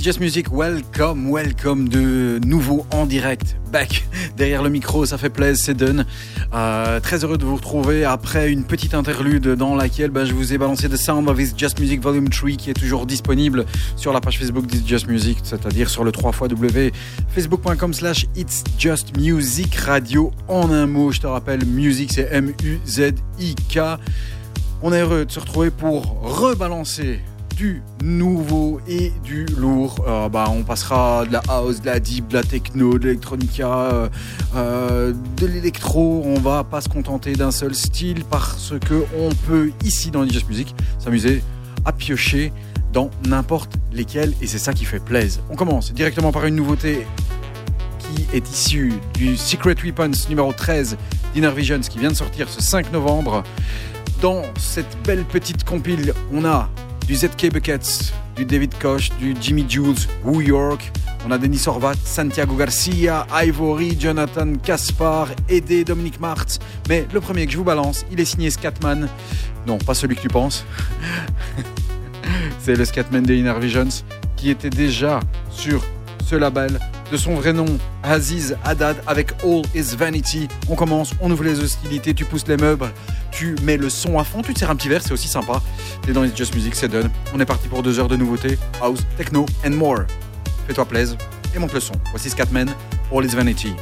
Just Music, welcome, welcome de nouveau en direct, back derrière le micro, ça fait plaisir, c'est done. Euh, très heureux de vous retrouver après une petite interlude dans laquelle bah, je vous ai balancé The Sound of It's Just Music Volume 3 qui est toujours disponible sur la page Facebook d'It's Just Music, c'est-à-dire sur le 3 w facebook.com slash It's Just Music Radio en un mot, je te rappelle, music c'est M-U-Z-I-K. On est heureux de se retrouver pour rebalancer du nouveau et du lourd. Euh, bah, on passera de la house, de la deep, de la techno, de l'électronica, euh, euh, de l'électro. On va pas se contenter d'un seul style parce que on peut ici dans Just Music s'amuser à piocher dans n'importe lesquels et c'est ça qui fait plaisir. On commence directement par une nouveauté qui est issue du Secret Weapons numéro 13 d'Inner Visions qui vient de sortir ce 5 novembre. Dans cette belle petite compile, on a du ZK Buckets, du David Koch, du Jimmy Jules, New York. On a Denis Horvat, Santiago Garcia, Ivory, Jonathan Kaspar, Eddie, Dominique Martz. Mais le premier que je vous balance, il est signé Scatman. Non, pas celui que tu penses. C'est le Scatman de Inner Visions qui était déjà sur ce label de son vrai nom, Aziz Haddad, avec All Is Vanity. On commence, on ouvre les hostilités, tu pousses les meubles, tu mets le son à fond, tu te un petit verre, c'est aussi sympa. T'es dans It's Just Music, c'est done. On est parti pour deux heures de nouveautés, house, techno and more. Fais-toi plaisir et monte le son. Voici Scatman, All Is Vanity.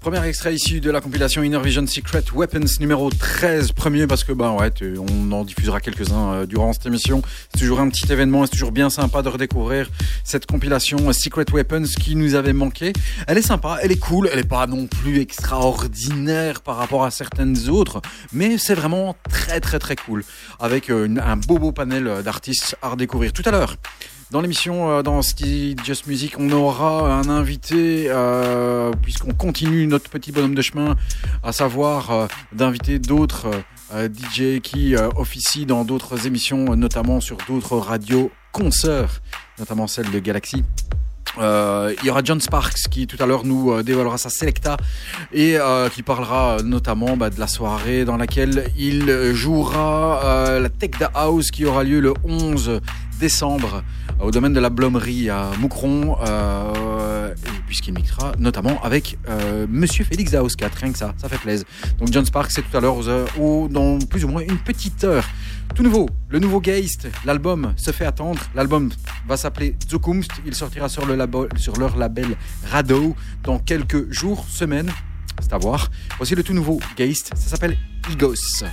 Premier extrait issu de la compilation Inner Vision Secret Weapons numéro 13. Premier parce que, bah ouais, on en diffusera quelques-uns euh, durant cette émission. C'est toujours un petit événement c'est toujours bien sympa de redécouvrir cette compilation Secret Weapons qui nous avait manqué. Elle est sympa, elle est cool, elle est pas non plus extraordinaire par rapport à certaines autres, mais c'est vraiment très très très cool. Avec euh, un beau beau panel d'artistes à redécouvrir tout à l'heure. Dans l'émission, euh, dans Steve Just Music, on aura un invité, euh, puisqu'on continue notre petit bonhomme de chemin, à savoir euh, d'inviter d'autres DJ qui officient dans d'autres émissions, notamment sur d'autres radios concerts, notamment celle de Galaxy. il y aura John Sparks qui tout à l'heure nous dévoilera sa Selecta et qui parlera notamment bah, de la soirée dans laquelle il jouera la Tech the House qui aura lieu le 11 décembre au domaine de la Blomerie à Moucron, euh, puisqu'il mixera notamment avec euh, Monsieur Félix Zaoscat, rien que ça, ça fait plaisir. Donc John Sparks, c'est tout à l'heure ou dans plus ou moins une petite heure. Tout nouveau, le nouveau Geist, l'album se fait attendre. L'album va s'appeler Zukunft. Il sortira sur, le sur leur label Rado dans quelques jours, semaines. C'est à voir. Voici le tout nouveau Geist. Ça s'appelle Igos.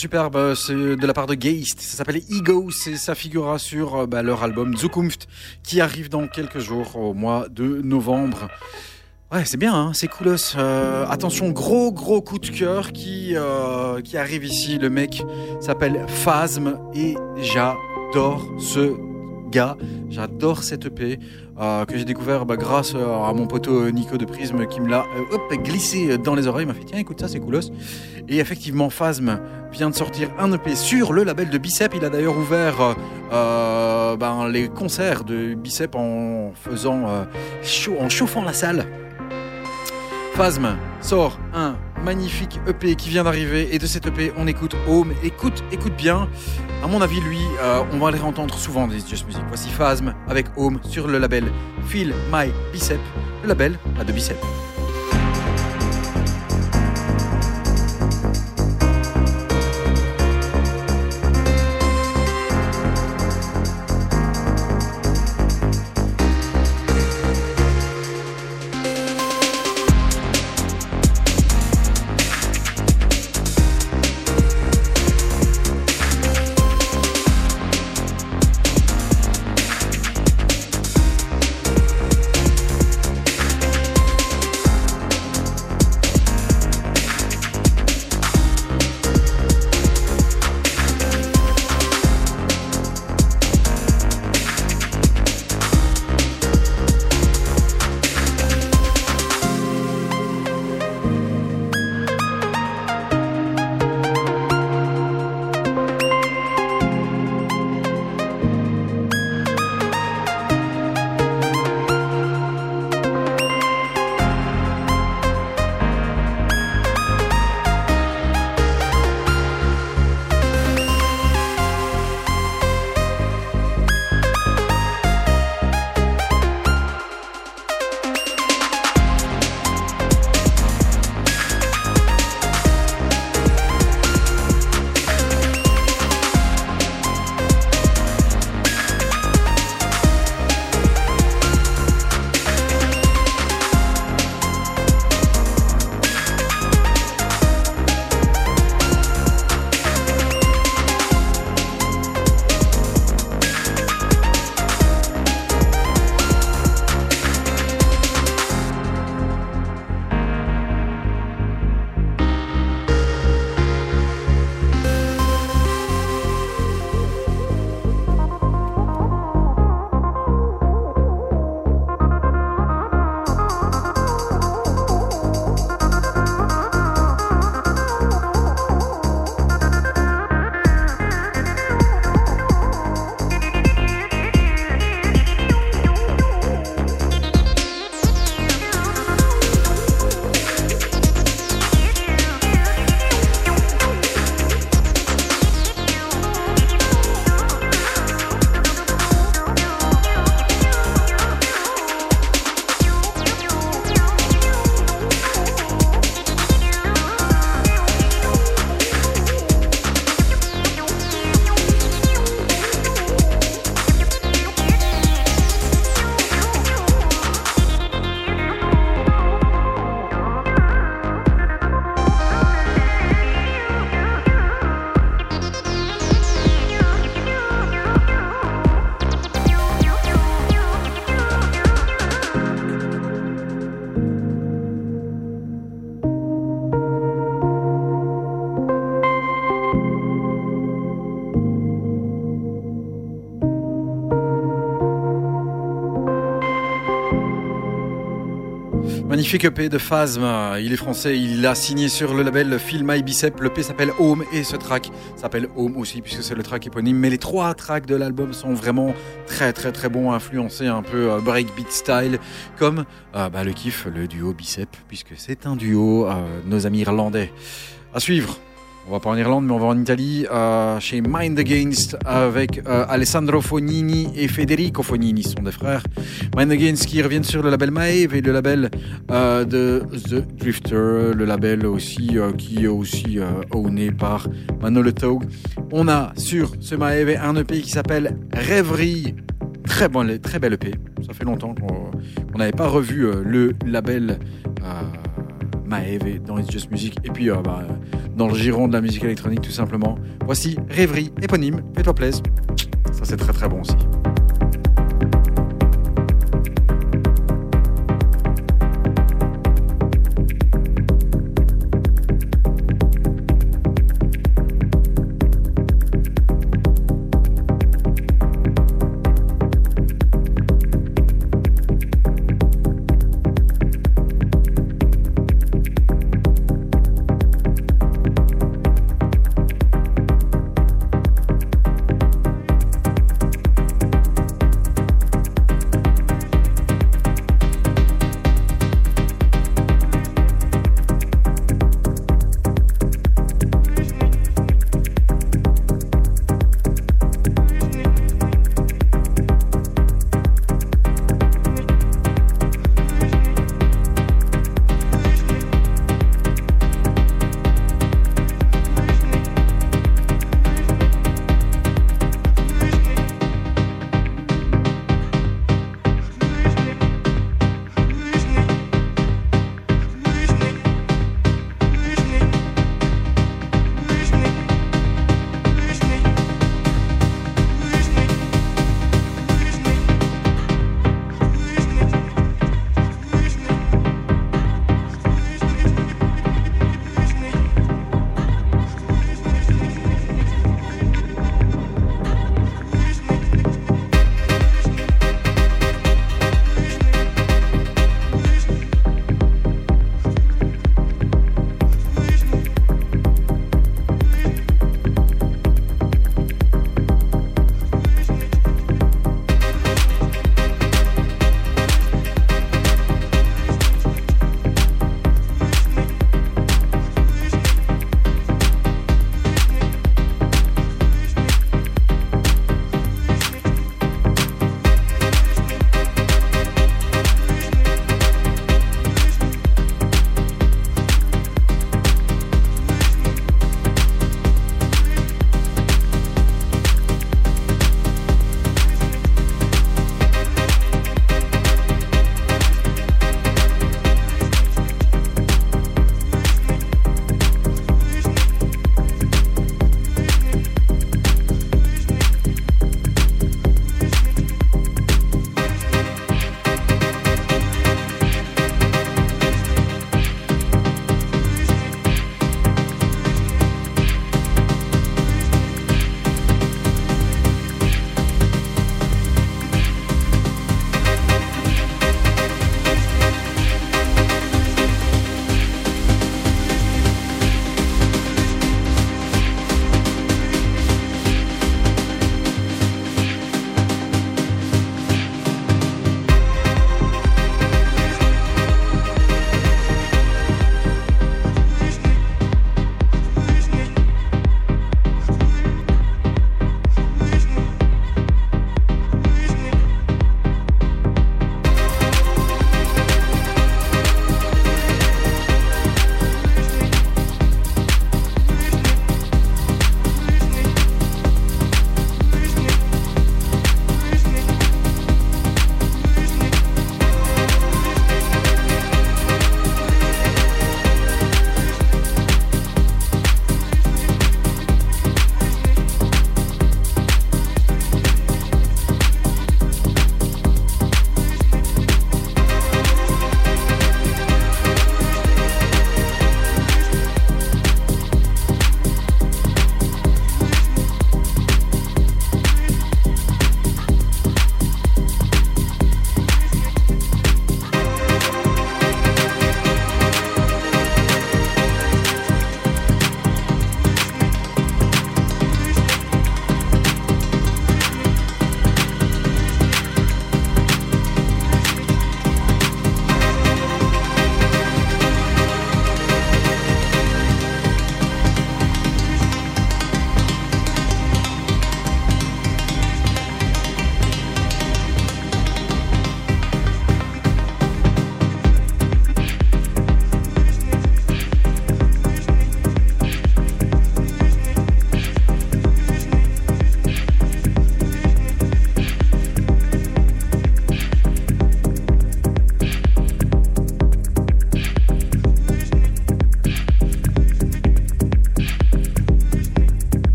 Superbe, euh, c'est de la part de Geist. Ça s'appelle Ego ça figurera sur euh, bah, leur album Zukunft qui arrive dans quelques jours au mois de novembre. Ouais, c'est bien, hein, c'est coolos. Euh, attention, gros gros coup de cœur qui, arrive ici. Le mec s'appelle Phasm et j'adore ce gars. J'adore cette EP que j'ai découvert bah, grâce à mon poteau Nico de Prisme qui me l'a glissé dans les oreilles. Il m'a fait tiens, écoute ça, c'est coolos. Et effectivement, Phasm de sortir un EP sur le label de Bicep. Il a d'ailleurs ouvert euh, euh, ben, les concerts de Bicep en faisant euh, chaud, en chauffant la salle. Phasm sort un magnifique EP qui vient d'arriver et de cet EP on écoute Home. Écoute, écoute bien. À mon avis, lui, on va les entendre souvent des Just Music. Voici Phasm avec Home sur le label Feel My Bicep, le label à de Bicep. Magnifique EP de Phasm, il est français, il a signé sur le label Feel My Bicep, l'EP s'appelle Home et ce track s'appelle Home aussi puisque c'est le track éponyme, mais les trois tracks de l'album sont vraiment très très très bons, influencés un peu euh, breakbeat style, comme euh, bah, le kiff, le duo Bicep, puisque c'est un duo, euh, nos amis irlandais. À suivre, on va pas en Irlande, mais on va en Italie, euh, chez Mind Against, avec euh, Alessandro Fognini et Federico Fognini, ce sont des frères. Mind Against qui reviennent sur le label Maeve et le label euh, de The Drifter, le label aussi euh, qui est aussi euh, owné par Manolo Tog. On a sur ce Maeve un EP qui s'appelle Rêverie. Très, bon, très belle EP. Ça fait longtemps qu'on n'avait pas revu euh, le label Maeve dans It's Just Music et puis euh, bah, dans le giron de la musique électronique tout simplement. Voici Rêverie éponyme, fais-toi plaisir. Ça c'est très très bon aussi.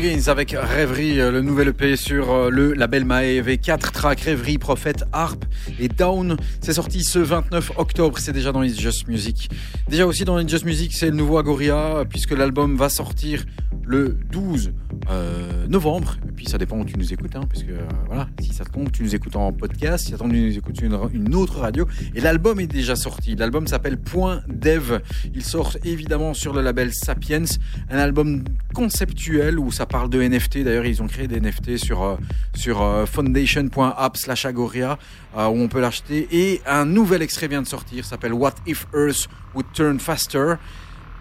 Gains avec Rêverie, euh, le nouvel EP sur euh, le label Maeve. 4 tracks Rêverie, Prophète, Harp et Down. C'est sorti ce 29 octobre, c'est déjà dans It's Just Music. Déjà aussi dans It's Just Music, c'est le nouveau Agoria, puisque l'album va sortir le 12 euh, novembre. Et puis ça dépend où tu nous écoutes, hein, puisque voilà, si ça te compte, tu nous écoutes en podcast, si ça tombe, tu nous écoutes une, une autre radio. Et l'album est déjà sorti. L'album s'appelle Point Dev. Il sort évidemment sur le label Sapiens, un album conceptuel où ça parle de NFT. D'ailleurs, ils ont créé des NFT sur, euh, sur euh, foundation.app slash agoria euh, où on peut l'acheter. Et un nouvel extrait vient de sortir, s'appelle What If Earth Would Turn Faster.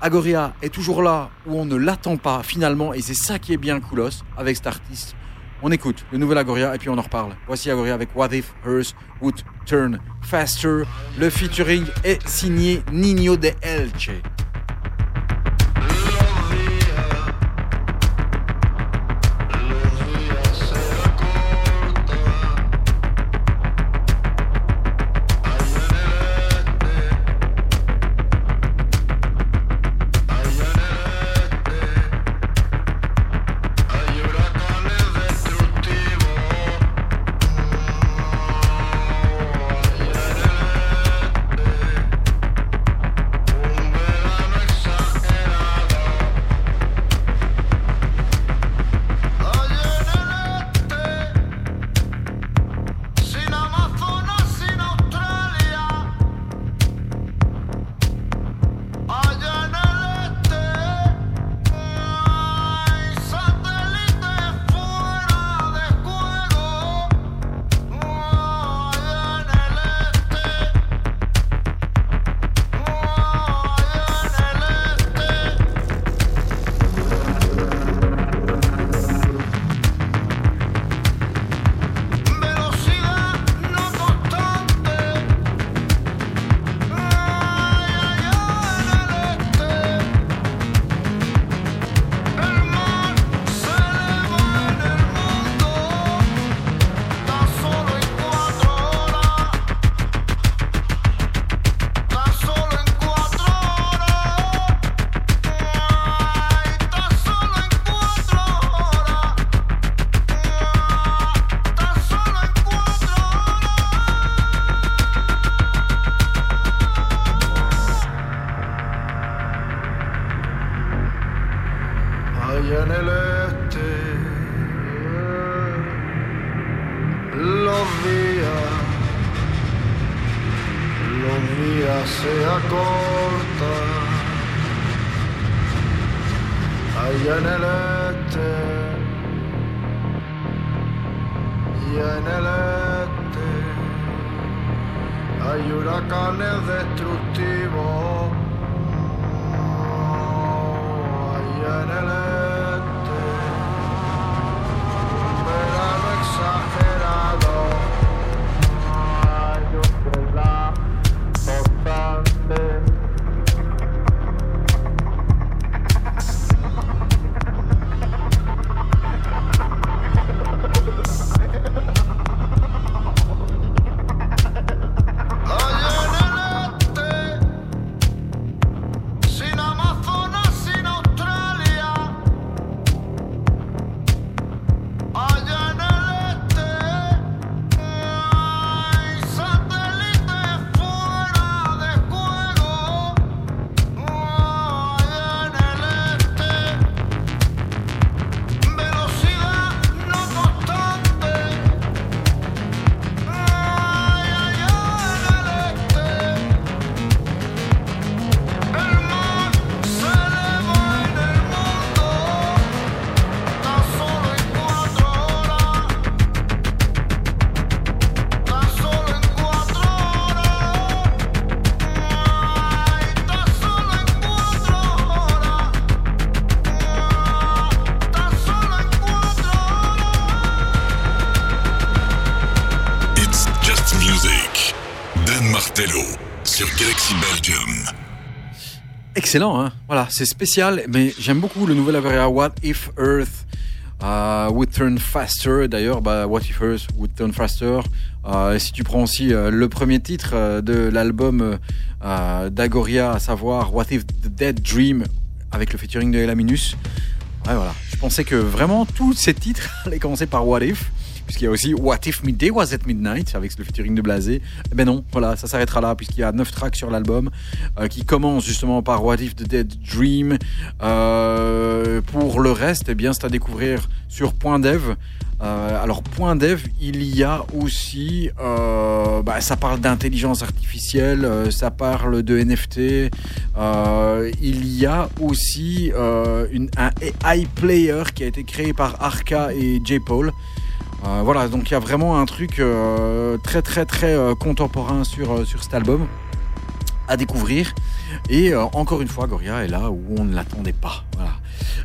Agoria est toujours là où on ne l'attend pas finalement et c'est ça qui est bien coolos avec cet artiste. On écoute le nouvel Agoria et puis on en reparle. Voici Agoria avec What If Earth Would Turn Faster. Le featuring est signé Nino de Elche. Excellent, hein voilà, c'est spécial, mais j'aime beaucoup le nouvel Averia What If Earth Would Turn Faster. D'ailleurs, bah, What If Earth Would Turn Faster. Si tu prends aussi uh, le premier titre euh, de l'album euh, d'Agoria, à savoir What If the Dead Dream, avec le featuring de Elaminus, voilà. Je pensais que vraiment tous ces titres allaient commencer par What If, puisqu'il y a aussi What If Midday Was at Midnight avec le featuring de Blasé. Eh ben non, voilà, ça s'arrêtera là, puisqu'il y a 9 tracks sur l'album euh, qui commencent justement par What If the Dead Dream. Euh, pour le reste, eh bien, c'est à découvrir sur Point Dev. Euh, alors, Point Dev, il y a aussi, euh, bah, ça parle d'intelligence artificielle, euh, ça parle de NFT. il y a aussi une, un AI player qui a été créé par Arca et J. Paul. Euh, voilà, donc il y a vraiment un truc euh, très très très contemporain sur, sur cet album à découvrir. Et euh, encore une fois, Goria est là où on ne l'attendait pas. Voilà.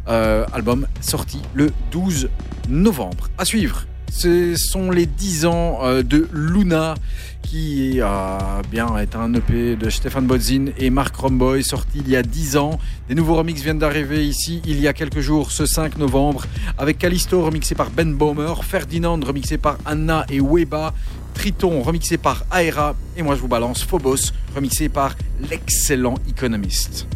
Euh, album sorti le 12 novembre. À suivre, ce sont les 10 ans euh, de Luna qui euh, bien, est un EP de Stéphane Bodzin et Mark Romboy sorti il y a 10 ans. Des nouveaux remixes viennent d'arriver ici il y a quelques jours, ce 5 novembre, avec Callisto remixé par Ben Baumer, Ferdinand remixé par Anna et Weba, Triton remixé par Aera, et moi je vous balance Phobos remixé par l'excellent Economist.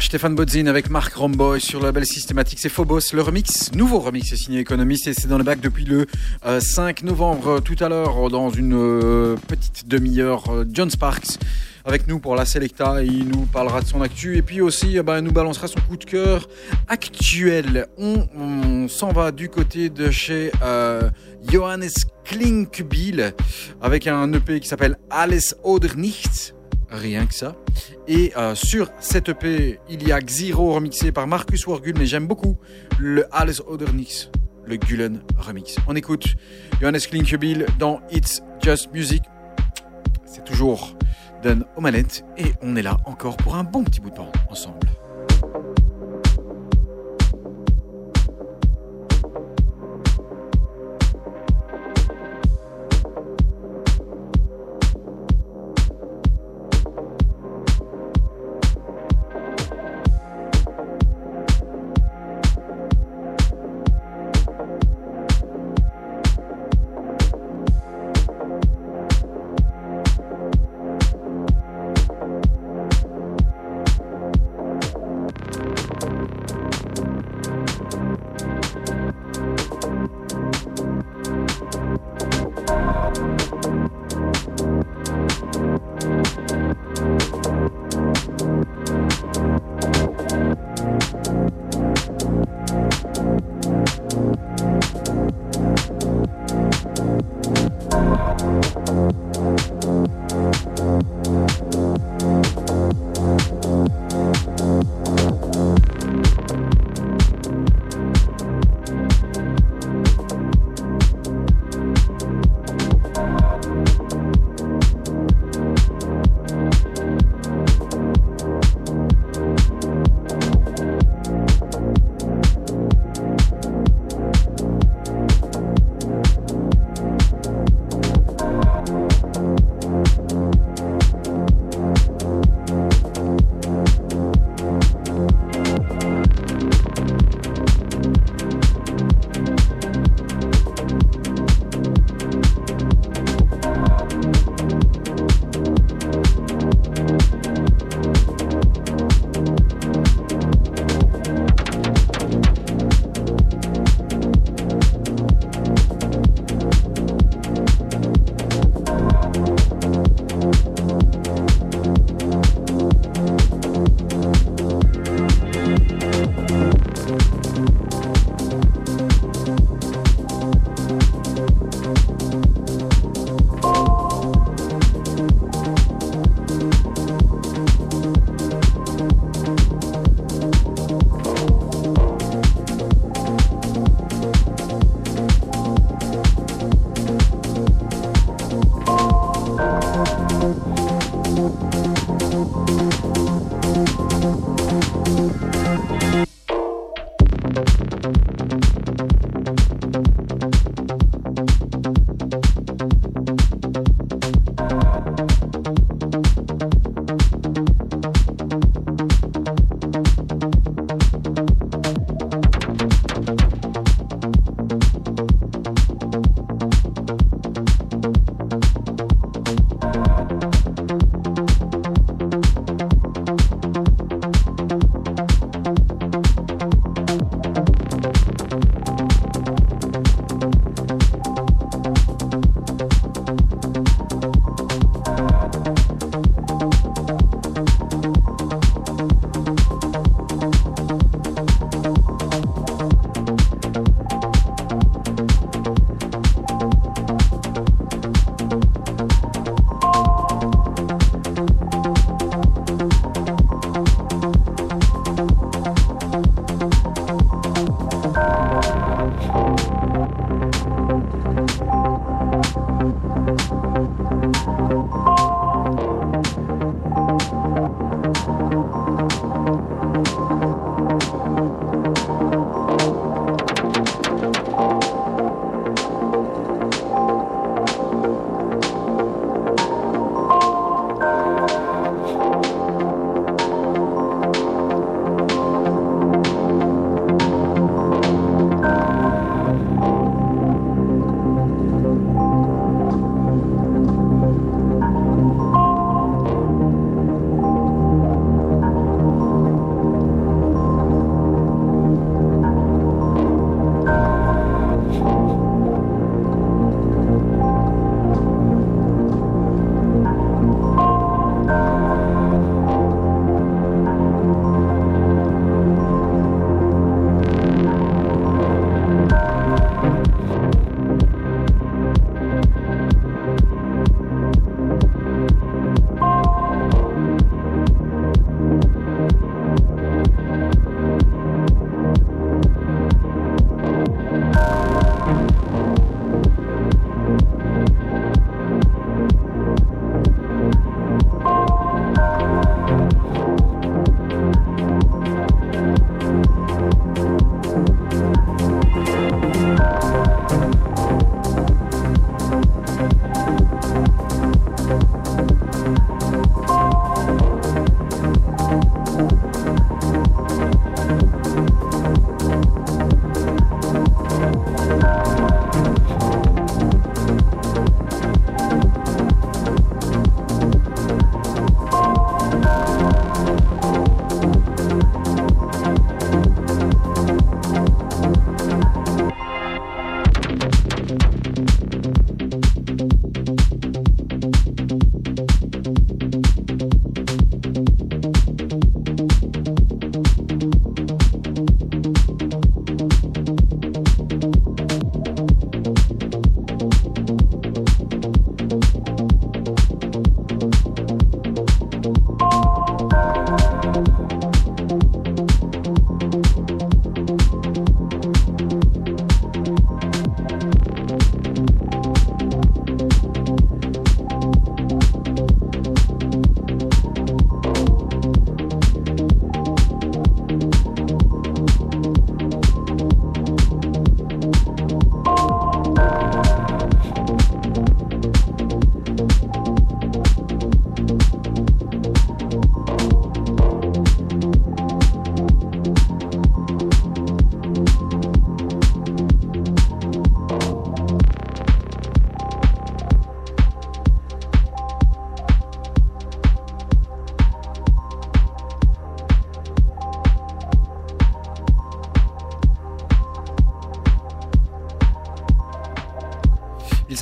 Stéphane Bodzin avec Marc Romboy sur le label systématique, c'est Phobos. Le remix, nouveau remix, est signé Économiste et c'est dans le bac depuis le 5 euh, novembre. Tout à l'heure, dans une euh, petite demi-heure, euh, John Sparks avec nous pour la Selecta. Il nous parlera de son actu et puis aussi, bah, nous balancera son coup de cœur actuel. On, s'en va du côté de chez Johannes Klinkbiel avec un EP qui s'appelle Alles oder Nichts rien que ça. Et euh, sur cette EP, il y a Xiro remixé par Marcus Wargul, mais j'aime beaucoup le Alice Odernix, le Gulen remix. On écoute Johannes Klinkebil dans It's Just Music. C'est toujours Dan Omalet et on est là encore pour un bon petit bout de temps ensemble.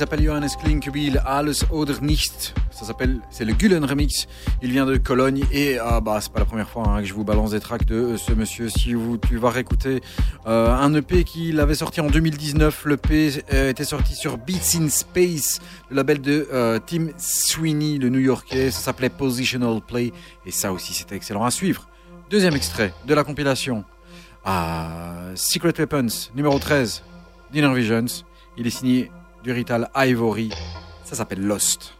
S'appelle Johannes Klinkebiel, Alles oder Nicht. Ça s'appelle, c'est le Gullen Remix. Il vient de Cologne et ah bah c'est pas la première fois hein, que je vous balance des tracks de euh, ce monsieur. Si vous tu vas réécouter euh, un EP qu'il avait sorti en 2019, l'EP euh, était sorti sur Beats in Space, le label de Tim Sweeney, le New-Yorkais. Ça s'appelait Positional Play et ça aussi c'était excellent à suivre. Deuxième extrait de la compilation. Ah, Secret Weapons, numéro 13, Dinner Visions. Il est signé du Rital Ivory. Ça s'appelle Lost.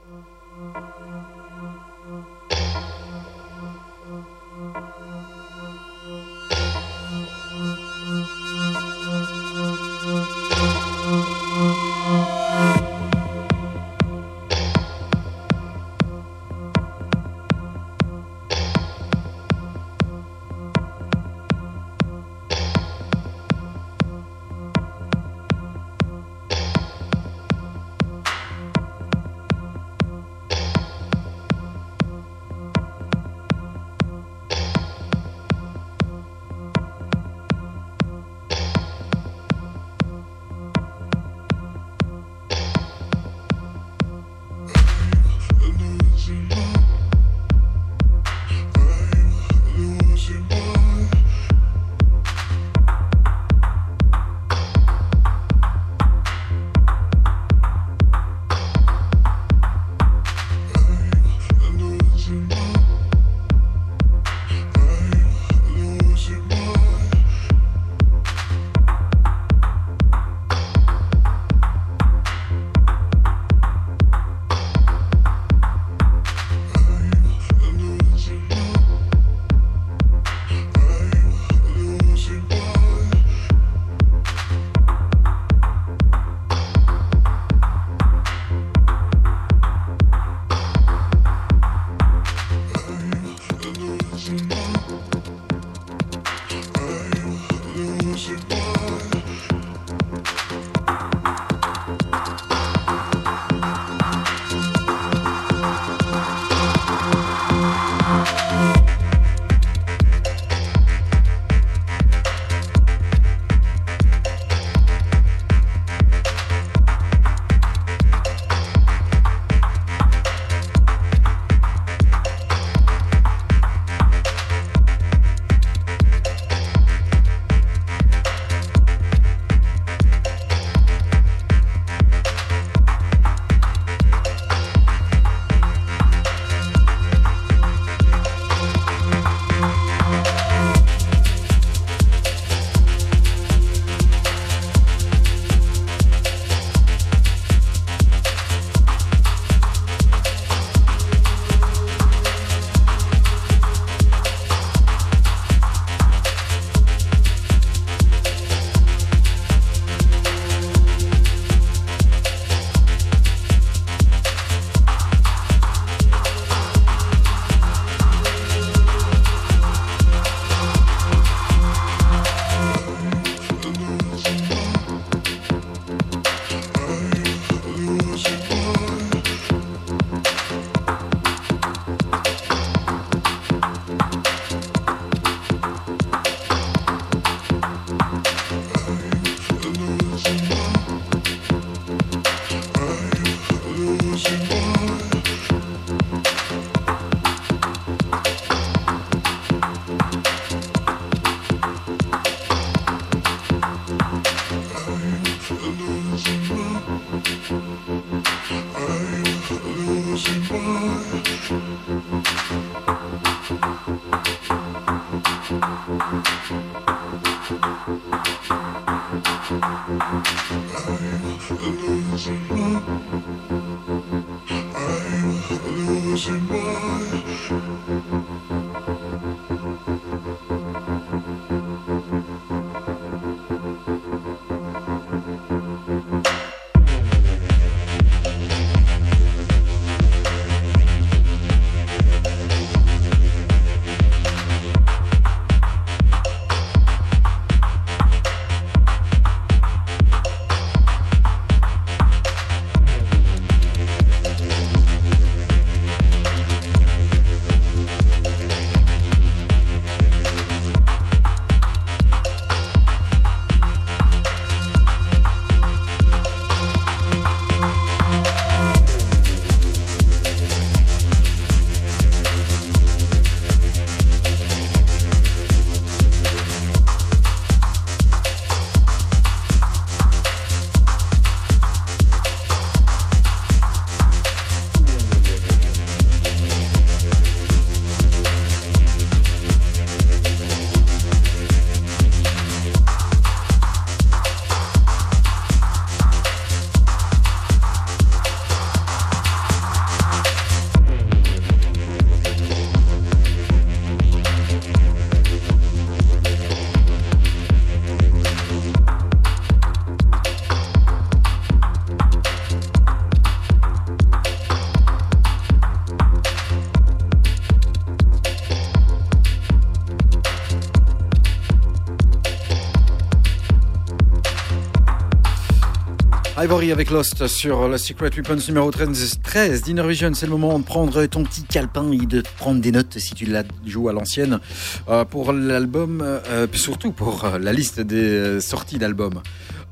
Avec Lost sur la Secret Weapons numéro 13, 13 d'Inner Vision. C'est le moment de prendre ton petit calepin et de prendre des notes si tu la joues à l'ancienne euh, pour l'album, euh, surtout pour euh, la liste des sorties d'albums.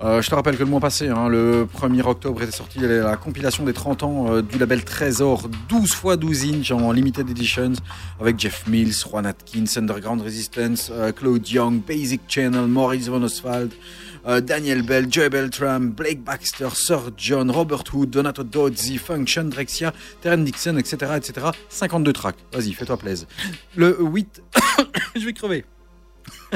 je te rappelle que le mois passé, hein, le 1er octobre, était sorti la compilation des 30 ans du label Trésor, 12 x 12 inch en limited editions, avec Jeff Mills, Juan Atkins, Underground Resistance, Claude Young, Basic Channel, Maurice Von Oswald, euh, Daniel Bell, Joey Beltram, Blake Baxter, Sir John, Robert Hood, Donato Dozzi, Function, Drexia, Terence Dixon, etc., etc. 52 tracks. Vas-y, fais-toi plaisir. Le 8... Je vais crever.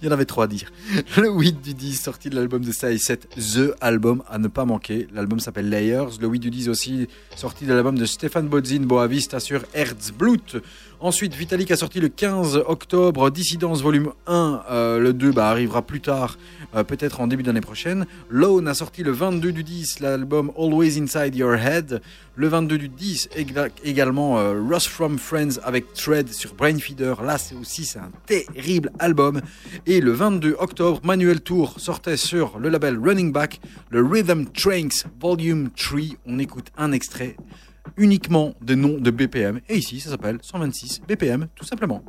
Il y en avait trois à dire. Le 8 du 10, sorti de l'album de Size 7, The Album, à ne pas manquer. L'album s'appelle Layers. Le 8 du 10 aussi, sorti de l'album de Stéphane Bodzin, Boavista sur Herzblut. Ensuite, Vitalik a sorti le 15 octobre Dissidence volume 1. Euh, le 2 bah, arrivera plus tard, euh, peut-être en début d'année prochaine. Lone a sorti le 22 du 10 l'album Always Inside Your Head. Le 22 du 10 également euh, from Friends avec Tread sur Brainfeeder. Là, c'est aussi c'est un terrible album. Et le 22 octobre, Manuel Tour sortait sur le label Running Back le Rhythm Tranks Volume 3. On écoute un extrait uniquement de noms de BPM. Et ici, ça s'appelle 126 BPM, tout simplement.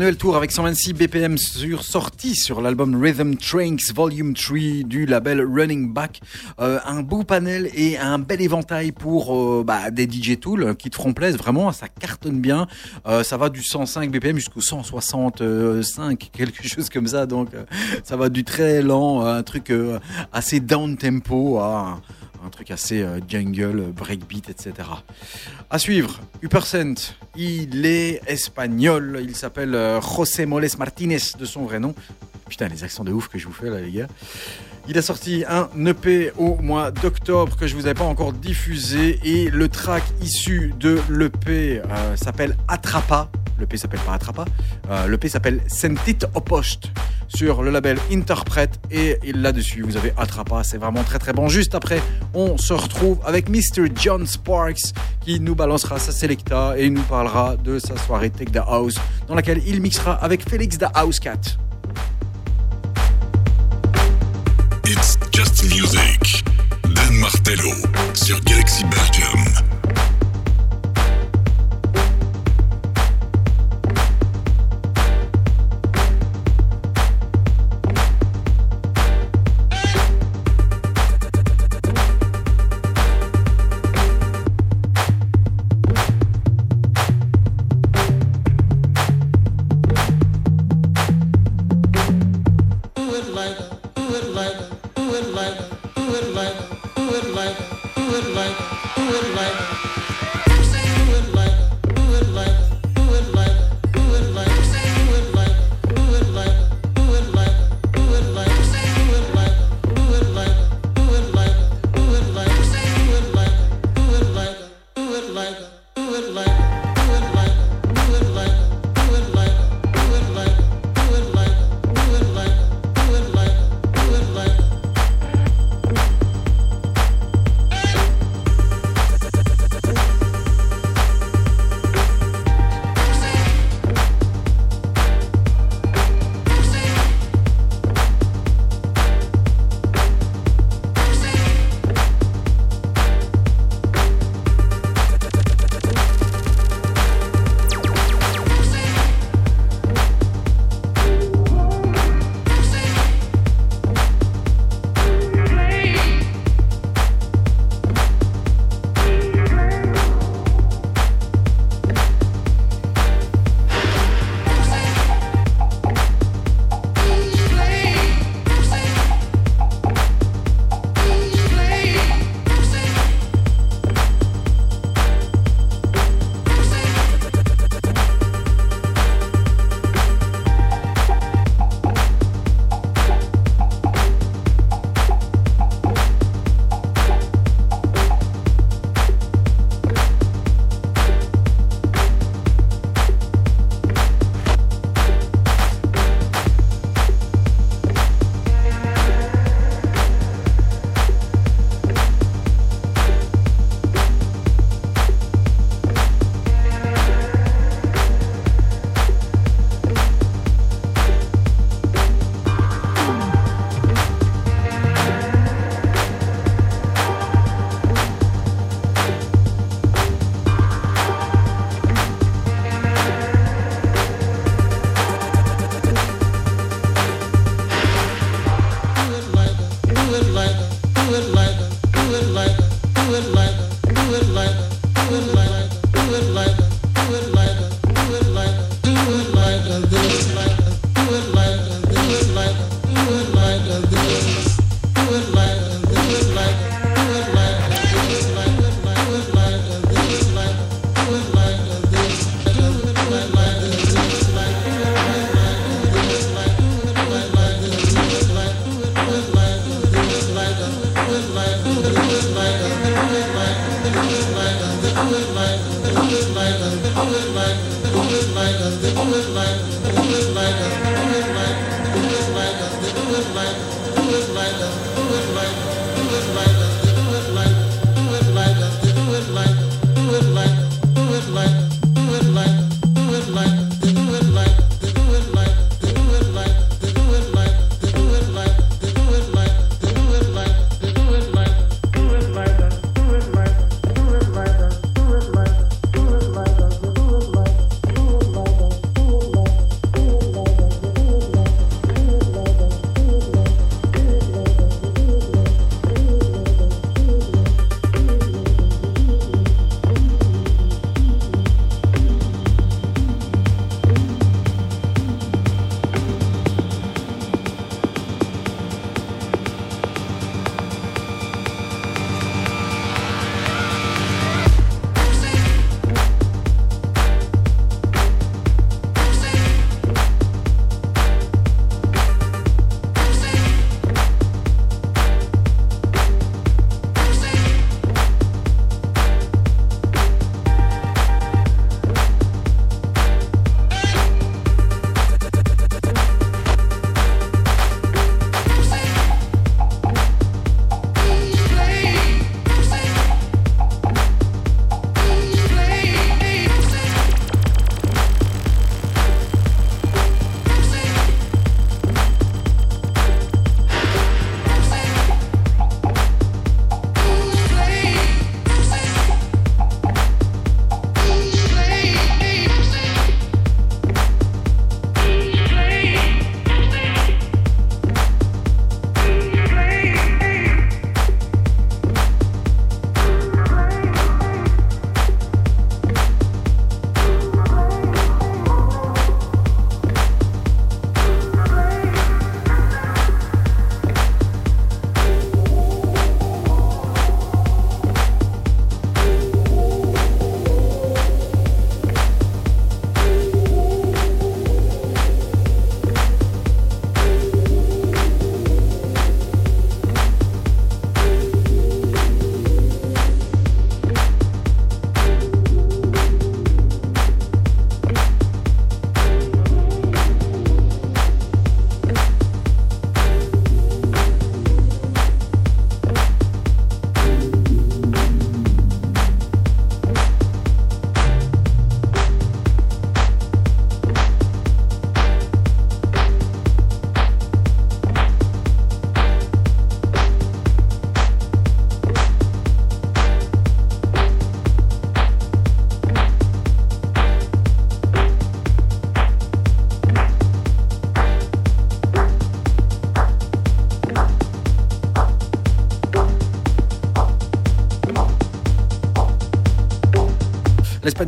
Manuel Tour avec 126 BPM sur sortie sur l'album Rhythm Tranks Volume 3 du label Running Back. Euh, un beau panel et un bel éventail pour euh, bah, des DJ Tools qui te feront plaisir. Vraiment, ça cartonne bien. Euh, ça va du 105 BPM jusqu'au 165, quelque chose comme ça. Donc, ça va du très lent, un truc assez down tempo à euh, jungle, breakbeat, etc. À suivre, Upercent, il est espagnol, il s'appelle euh, José Moles Martinez de son vrai nom. Putain, les accents de ouf que je vous fais là, les gars. Il a sorti un EP au mois d'octobre que je vous avais pas encore diffusé et le track issu de l'EP euh, s'appelle Atrapa. L'EP s'appelle pas Atrapa. Euh, L'EP s'appelle Sentit Opost sur le label Interpret et là-dessus vous avez Atrapa. C'est vraiment très très bon. Juste après, on se retrouve avec Mr. John Sparks qui nous balancera sa selecta et nous parlera de sa soirée Take the House dans laquelle il mixera avec Félix the House Cat. It's just music. Dan Martello sur Galaxy Belgium.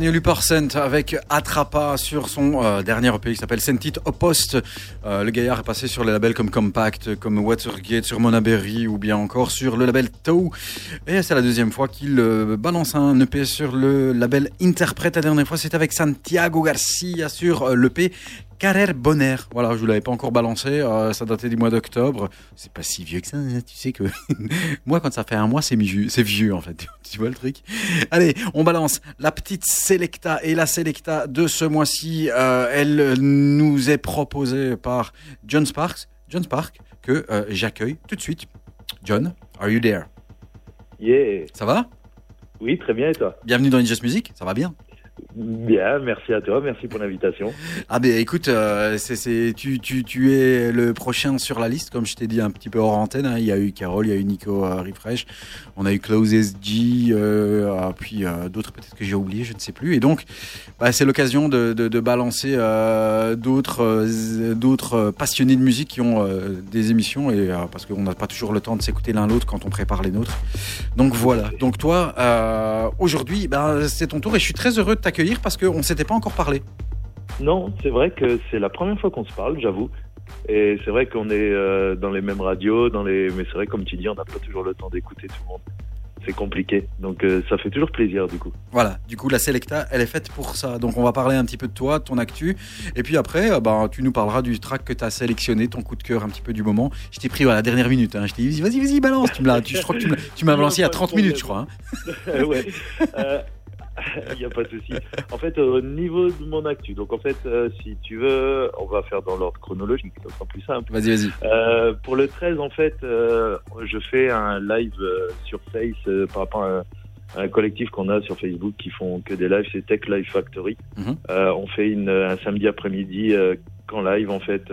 Upercent avec Atrapa sur son euh, dernier EP qui s'appelle Sentit Opost. Euh, le gaillard est passé sur les labels comme Compact, comme Watergate, sur Monaberry ou bien encore sur le label Toe. C'est la deuxième fois qu'il euh, balance un EP sur le label Interprète. La dernière fois, c'était avec Santiago Garcia sur euh, l'EP Carrer Bonner. Voilà, je vous l'avais pas encore balancé. euh, ça datait du mois d'octobre. C'est pas si vieux que ça. hein, Tu sais que moi, quand ça fait un mois, c'est vieux. C'est vieux en fait. Tu vois le truc? Allez, on balance la petite Selecta et la Selecta de ce mois-ci. elle nous est proposée par John Sparks. John Sparks que j'accueille tout de suite. John, are you there? Yeah. Ça va? Oui, très bien, et toi? Bienvenue dans Just Music. Ça va bien? Bien, merci à toi, merci pour l'invitation. Ah ben écoute, euh, c'est, c'est, tu, tu, tu es le prochain sur la liste, comme je t'ai dit un petit peu hors antenne. hein. Il y a eu Carole, il y a eu Nico euh, Refresh, on a eu Close SG, euh, ah, puis euh, d'autres peut-être que j'ai oublié, je ne sais plus. Et donc, bah, c'est l'occasion de, de, de balancer d'autres, d'autres passionnés de musique qui ont des émissions, et parce qu'on n'a pas toujours le temps de s'écouter l'un l'autre quand on prépare les nôtres. Donc voilà. Donc toi, aujourd'hui, ben, c'est ton tour, et je suis très heureux de t'accueillir parce qu'on ne s'était pas encore parlé. Non, c'est vrai que c'est la première fois qu'on se parle, j'avoue. Et c'est vrai qu'on est euh, dans les mêmes radios, dans les... mais c'est vrai, comme tu dis, on n'a pas toujours le temps d'écouter tout le monde. C'est compliqué. Donc euh, ça fait toujours plaisir, du coup. Voilà, du coup la Selecta, elle est faite pour ça. Donc on va parler un petit peu de toi, de ton actu. Et puis après, euh, ben, tu nous parleras du track que tu as sélectionné, ton coup de cœur un petit peu du moment. Je t'ai pris à la dernière minute. Hein. Je t'ai dit, vas-y, vas-y, balance. Tu me l'as, tu, je crois que tu m'as balancé à 30 minutes, je crois. hein. ouais. Il n'y a pas de souci. En fait, au niveau de mon actu, donc en fait, euh, si tu veux, on va faire dans l'ordre chronologique, ça sera plus simple. Vas-y, vas-y. Euh, pour le 13, en fait, euh, je fais un live sur Face par rapport à un, collectif qu'on a sur Facebook qui font que des lives, c'est Tech Live Factory. Mhm. On fait une, un samedi après-midi qu'en live, en fait,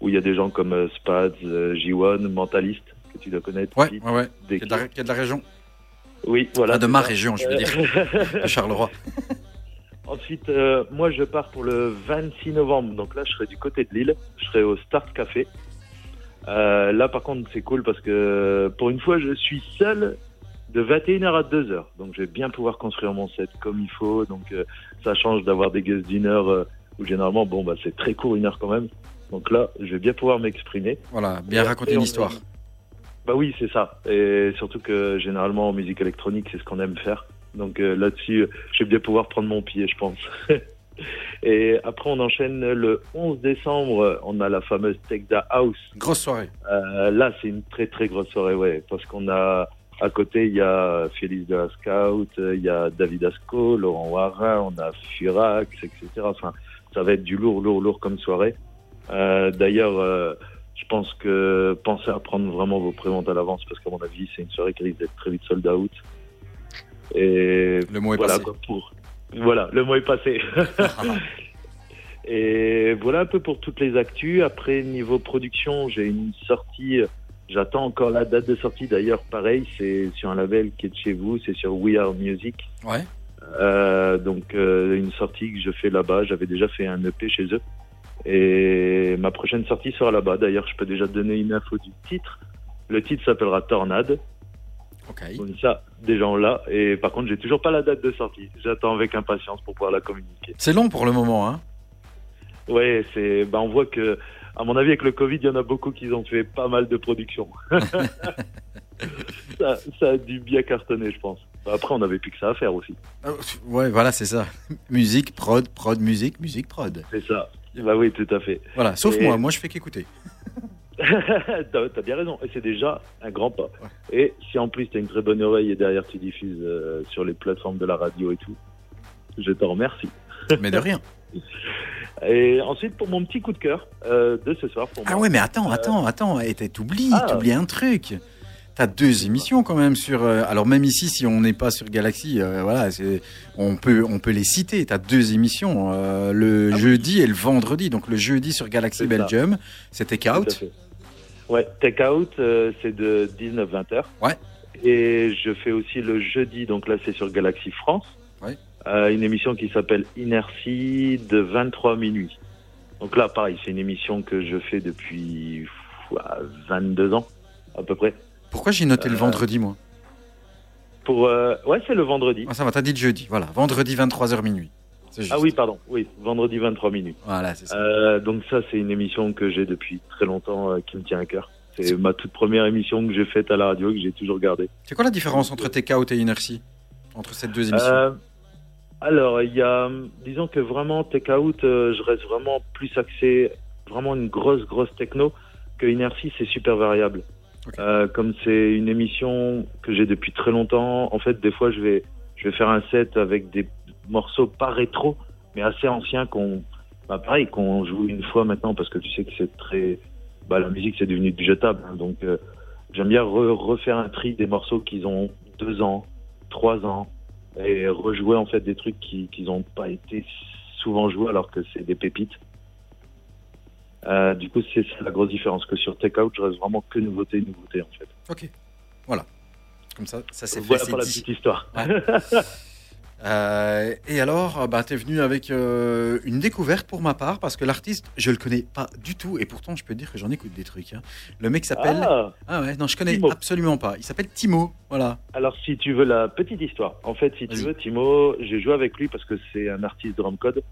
où il y a des gens comme Spads, euh, J1, Mentalist, que tu dois connaître. Ouais, aussi, ouais, ouais. Qui est de la, qui est de la région. Oui, voilà. Ah, de ma région, je veux dire. De Charleroi. Ensuite, euh, moi, je pars pour le 26 novembre. Donc là, je serai du côté de Lille. Je serai au Start Café. Euh, là, par contre, c'est cool parce que pour une fois, je suis seul de 21h à 2h. Donc, je vais bien pouvoir construire mon set comme il faut. Donc, euh, ça change d'avoir des guests d'une heure où généralement, bon, bah, c'est très court, une heure quand même. Donc là, je vais bien pouvoir m'exprimer. Voilà, bien Et raconter une histoire. Bah oui, c'est ça. Et surtout que généralement en musique électronique, c'est ce qu'on aime faire. Donc euh, là-dessus, euh, je vais bien pouvoir prendre mon pied, je pense. Et après, on enchaîne le 11 décembre. On a la fameuse Tech Da House. Grosse soirée. Euh, là, c'est une très très grosse soirée, ouais, parce qu'on a à côté, il y a Félix de la Scout, il y a David Asco, Laurent Warin, on a Furax, etc. Enfin, ça va être du lourd, lourd, lourd comme soirée. Euh, D'ailleurs, je pense que pensez à prendre vraiment vos préventes à l'avance, parce qu'à mon avis, c'est une soirée qui risque d'être très vite sold out. Et Le mot est voilà, passé. quoi, pour... voilà, le mot est passé. Et voilà un peu pour toutes les actus. Après, niveau production, j'ai une sortie. J'attends encore la date de sortie. D'ailleurs, pareil, c'est sur un label qui est de chez vous. C'est sur We Are Music. Ouais. Euh, donc, euh, une sortie que je fais là-bas. J'avais déjà fait un EP chez eux. Et ma prochaine sortie sera là-bas. D'ailleurs, je peux déjà donner une info du titre. Le titre s'appellera Tornade. Ok. Donc ça, des gens là. Et par contre, j'ai toujours pas la date de sortie. J'attends avec impatience pour pouvoir la communiquer. C'est long pour le moment, hein. Ouais, c'est, bah, on voit que, à mon avis, avec le Covid, il y en a beaucoup qui ont fait pas mal de production. ça, ça a dû bien cartonner, je pense. Après, on n'avait plus que ça à faire aussi. Euh, Ouais, voilà, c'est ça. musique, prod, prod, musique, musique, prod. C'est ça. Bah oui, tout à fait. Voilà, sauf Et- moi, moi je fais qu'écouter. t'as, bien raison. Et c'est déjà un grand pas. Et si en plus t'as une très bonne oreille et derrière tu diffuses euh, sur les plateformes de la radio et tout, je te remercie. Mais de rien. Et ensuite, pour mon petit coup de cœur euh, de ce soir, pour Ah moi. ouais, mais attends, attends, attends. T'as- t'oublies, Ah. t'oublies un truc. T'as deux émissions quand même sur. euh, alors même ici, si on n'est pas sur Galaxy, euh, voilà, c'est, on peut, on peut les citer. T'as deux émissions, euh, le Ah oui. jeudi et le vendredi. Donc le jeudi sur Galaxy C'est. Belgium, Tout à Out. Ouais, Take Out, euh, c'est de 19-20 heures. Ouais. Et je fais aussi le jeudi, donc là c'est sur Galaxy France, Ouais. une émission qui s'appelle Inertie de 23 minuit. Donc là, pareil, c'est une émission que je fais depuis pff, 22 ans, à peu près. Pourquoi j'ai noté le Euh, vendredi, moi pour. euh, ouais, c'est le vendredi. Ah, ça va, t'as dit jeudi. Voilà, vendredi 23h minuit. Ah oui, pardon. Oui, vendredi 23 minutes. Voilà, c'est ça. Euh, donc ça, c'est une émission que j'ai depuis très longtemps, euh, qui me tient à cœur. C'est ma toute première émission que j'ai faite à la radio, que j'ai toujours gardée. C'est quoi la différence entre Out et Inertie Entre ces deux émissions Euh, alors, il y a, disons que vraiment, Take Out, je reste vraiment plus axé, vraiment une grosse, grosse techno, que Inertie, c'est super variable. Euh, comme c'est une émission que j'ai depuis très longtemps, en fait, des fois, je vais, je vais faire un set avec des morceaux pas rétro, mais assez anciens qu'on, bah, pareil, qu'on joue une fois maintenant, parce que tu sais que c'est très, bah, la musique, c'est devenu jetable. hein. donc, euh, j'aime bien re- refaire un tri des morceaux qui ont deux ans, trois ans, et rejouer en fait des trucs qui qui n'ont pas été souvent joués alors que c'est des pépites. Euh, du coup, c'est la grosse différence que sur Take Out, je reste vraiment que nouveauté, nouveauté en fait. Ok. Voilà. Comme ça, ça c'est fait, Voilà pour la petite histoire. Euh, et alors, euh, bah, t'es venu avec euh, une découverte pour ma part, parce que l'artiste, je le connais pas du tout, et pourtant, je peux te dire que j'en écoute des trucs. hein. Le mec s'appelle. Ah. Ah, ouais, non, je connais Timo. absolument pas. Il s'appelle Timo, voilà. alors si tu veux la petite histoire, en fait, si tu veux, Timo, j'ai joué avec lui parce que c'est un artiste drum code.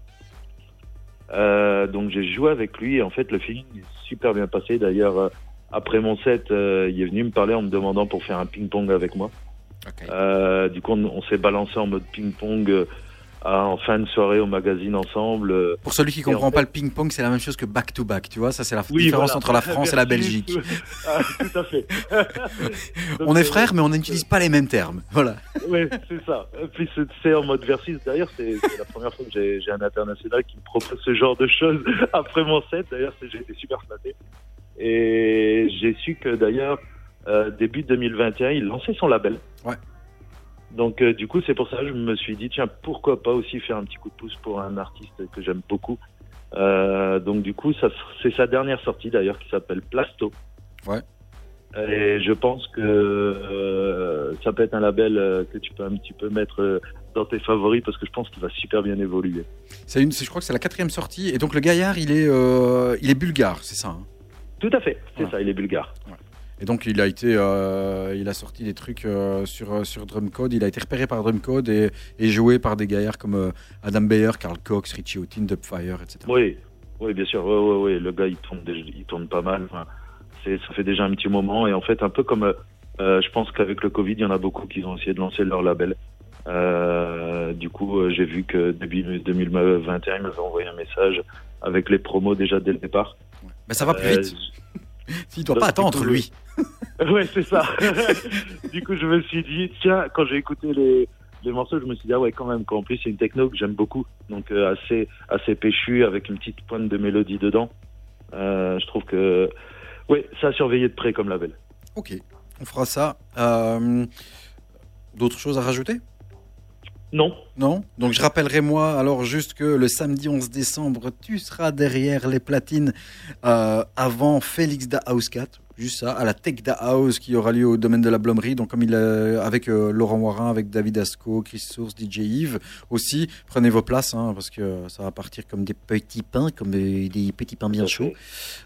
Euh, donc j'ai joué avec lui et en fait le feeling est super bien passé. D'ailleurs, euh, après mon set, euh, il est venu me parler en me demandant pour faire un ping-pong avec moi. Ok. Euh, du coup, on, on s'est balancé en mode ping-pong euh, à- en fin de soirée au magazine ensemble. euh. Pour celui qui en comprend fait- pas le ping-pong, c'est la même chose que back-to-back, tu vois. Ça, c'est la Oui, différence voilà. entre la France et la. Belgique. Ah, tout à fait. On est frères, mais on n'utilise pas les mêmes termes. Voilà. Ouais, c'est ça. Et puis c'est- en mode versus. D'ailleurs, c'est la première fois que j'ai un international qui me propose ce genre de choses après mon set. D'ailleurs, j'ai été super flatté. Et j'ai su que d'ailleurs, euh, début 2021, il lançait son label. Ouais. Donc euh, du coup, c'est pour ça que je me suis dit, tiens, pourquoi pas aussi faire un petit coup de pouce pour un artiste que j'aime beaucoup. Euh, donc du coup, c'est sa dernière sortie d'ailleurs qui s'appelle Plasto. Ouais. Et je pense que euh, ça peut être un label que tu peux un petit peu mettre dans tes favoris parce que je pense qu'il va super bien évoluer. C'est une, je crois que c'est la quatrième sortie. Et donc, le gaillard, il est, il est bulgare, c'est ça. hein? Tout à fait, c'est Ouais. ça, il est bulgare. Et donc il a été, euh, il a sorti des trucs euh, sur euh, sur Drumcode. Il a été repéré par Drumcode et, et joué par des gaillards comme euh, Adam Beyer, Carl Cox, Richie Houghton, Dubfire, etc. Oui, oui, bien sûr. Ouais, ouais, ouais. Le gars, il tourne, il tourne pas mal. Enfin, c'est, ça fait déjà un petit moment. Et en fait, un peu comme, je pense qu'avec le Covid, il y en a beaucoup qui ont essayé de lancer leur label. Euh, du coup, j'ai vu que début 2021, il m'avait envoyé un message avec les promos déjà dès le départ. Mais ça va plus Euh, vite. Il doit donc, pas attendre coup, lui. ouais, c'est ça. du coup, je me suis dit, tiens, quand j'ai écouté les, les morceaux, je me suis dit, ah ouais, quand même, qu'en plus, c'est une techno que j'aime beaucoup. Donc, euh, assez, assez péchu, avec une petite pointe de mélodie dedans. Euh, je trouve que, ouais, ça a surveillé de près comme label. Ok, on fera ça. Euh, D'autres choses à rajouter? Non, Non Donc je rappellerai moi alors juste que le samedi 11 décembre, tu seras derrière les platines euh, avant Félix da House 4. Juste ça, à la Tech da House qui aura lieu au domaine de la Blomerie. Donc comme il a, avec euh, Laurent Morin, avec David Asco, Chris Source, DJ Yves aussi. Prenez vos places hein, parce que ça va partir comme des petits pains, comme des, des petits pains bien chauds.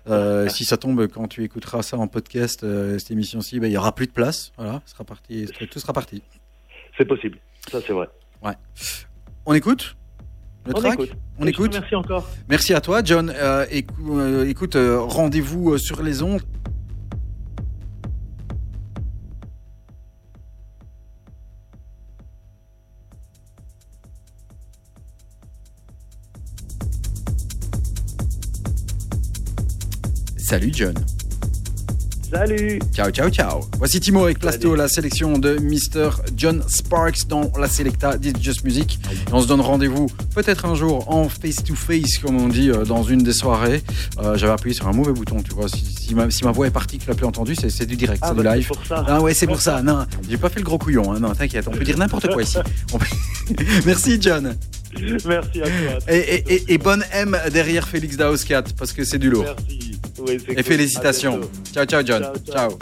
Euh, si ça tombe quand tu écouteras ça en podcast, euh, cette émission-ci, ben, il y aura plus de place. Voilà, sera parti, tout sera parti. c'est possible. Ça, c'est vrai. On écoute le On track écoute. On écoute Merci encore. Merci à toi, John. Euh, écou- euh, écoute, euh, rendez-vous sur les ondes. Salut John. Salut. Ciao, ciao, ciao. Voici Timo avec Plasto, la sélection de Mr. John Sparks dans la Selecta This Just Music. Et on se donne rendez-vous peut-être un jour en face-to-face, comme on dit, euh, dans une des soirées. Euh, J'avais appuyé sur un mauvais bouton, tu vois. Si, si ma, si ma voix est partie, que tu l'as plus entendue, c'est c'est du direct, Ah, c'est bah, du c'est live. pour ça. Ah ouais, c'est pour ça. Non, j'ai pas fait le gros couillon. hein. Non, t'inquiète, on peut dire n'importe quoi ici. Merci, John. Merci à toi. Et, et- et- et bonne M derrière Félix Daoscat, parce que c'est du lourd. Merci. Et cool. félicitations. Ciao, ciao, John. Ciao, ciao. ciao.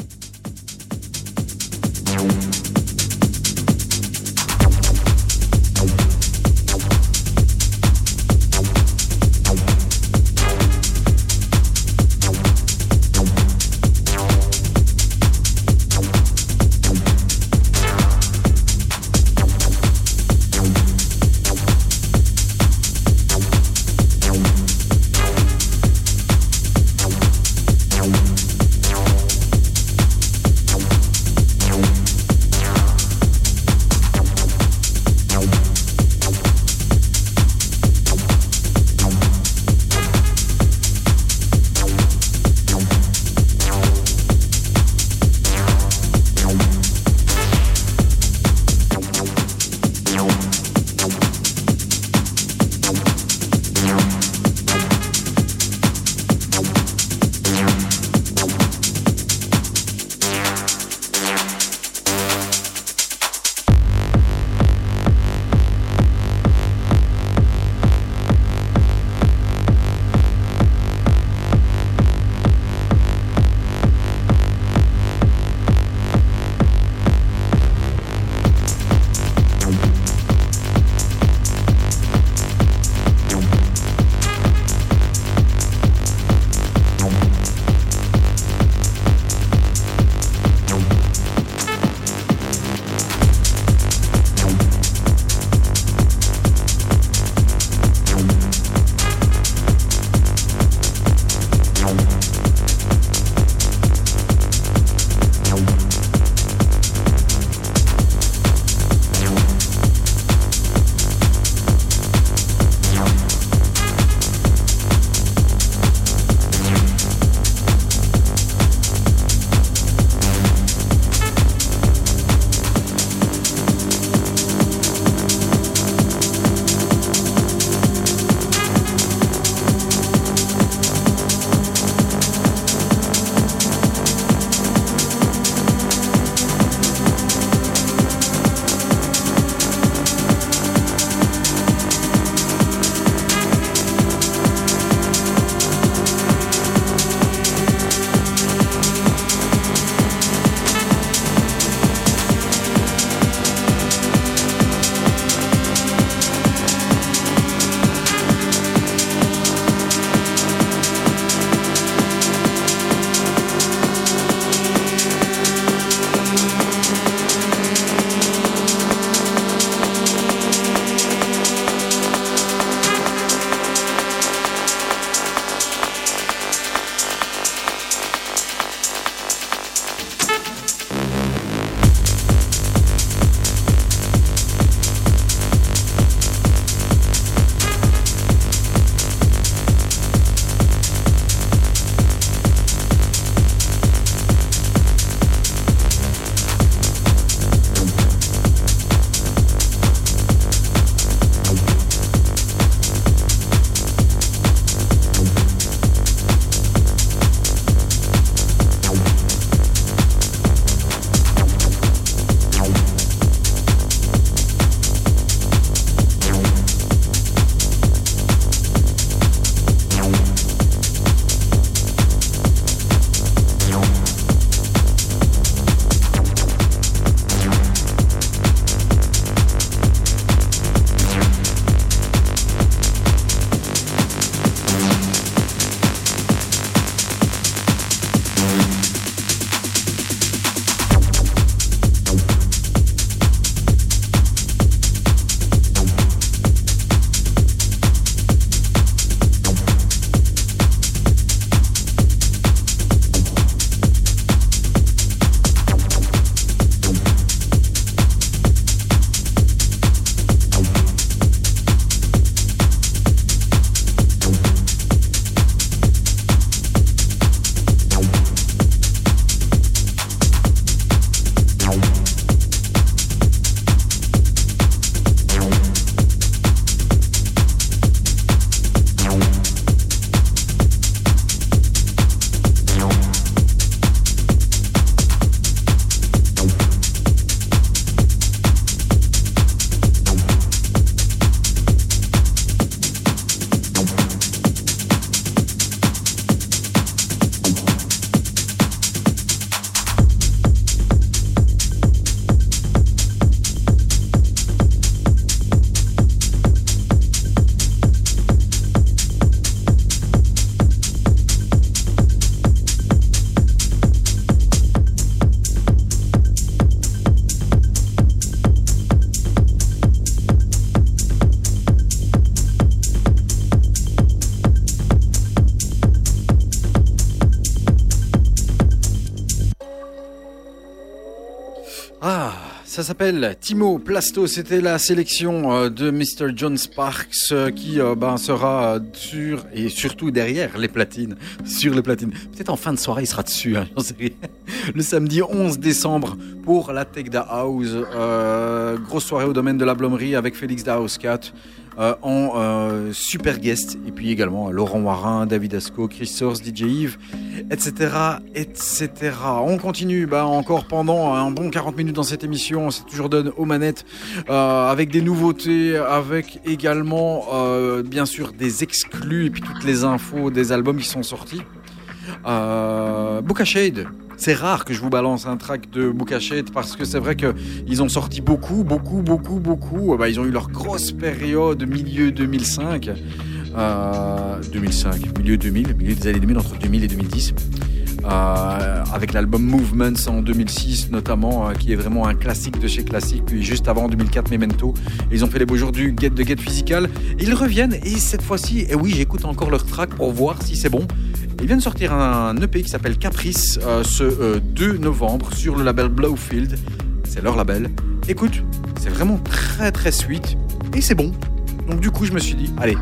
S'appelle Timo Plasto. C'était la sélection euh, de Mr. John Sparks euh, qui euh, ben, sera sur et surtout derrière les platines, sur les platines. Peut-être en fin de soirée, il sera dessus. Hein. Le samedi 11 décembre pour la Tech Da House. Grosse soirée au domaine de la Blomerie avec Félix Da House Cat. Euh, en euh, super guest et puis également Laurent Warin, David Asco, Chris Source, DJ Yves, etc., etc. On continue bah, encore pendant un bon 40 minutes dans cette émission. C'est toujours donne aux manettes euh, avec des nouveautés, avec également euh, bien sûr des exclus et puis toutes les infos des albums qui sont sortis. Euh, Boca Shade. C'est rare que je vous balance un track de Shade parce que c'est vrai qu'ils ont sorti beaucoup, beaucoup, beaucoup, beaucoup. Bah, ils ont eu leur grosse période milieu 2005. Euh, 2005, milieu 2000, milieu des années 2000, entre 2000 et 2010. Euh, avec l'album Movements en 2006 notamment, euh, qui est vraiment un classique de chez classique. Puis juste avant en 2004 Memento, ils ont fait les beaux jours du Get de Get Physical. Ils reviennent et cette fois-ci, et oui, j'écoute encore leur track pour voir si c'est bon. Ils viennent sortir un EP qui s'appelle Caprice euh, ce euh, 2 novembre sur le label Blowfield. C'est leur label. Écoute, c'est vraiment très très sweet et c'est bon. Donc du coup, je me suis dit, allez,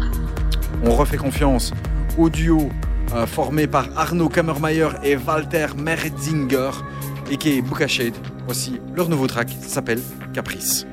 on refait confiance au duo euh, formé par Arnaud Kammermeier et Walter Merzinger et qui est Boca Shade. Voici leur nouveau track, ça s'appelle. Caprice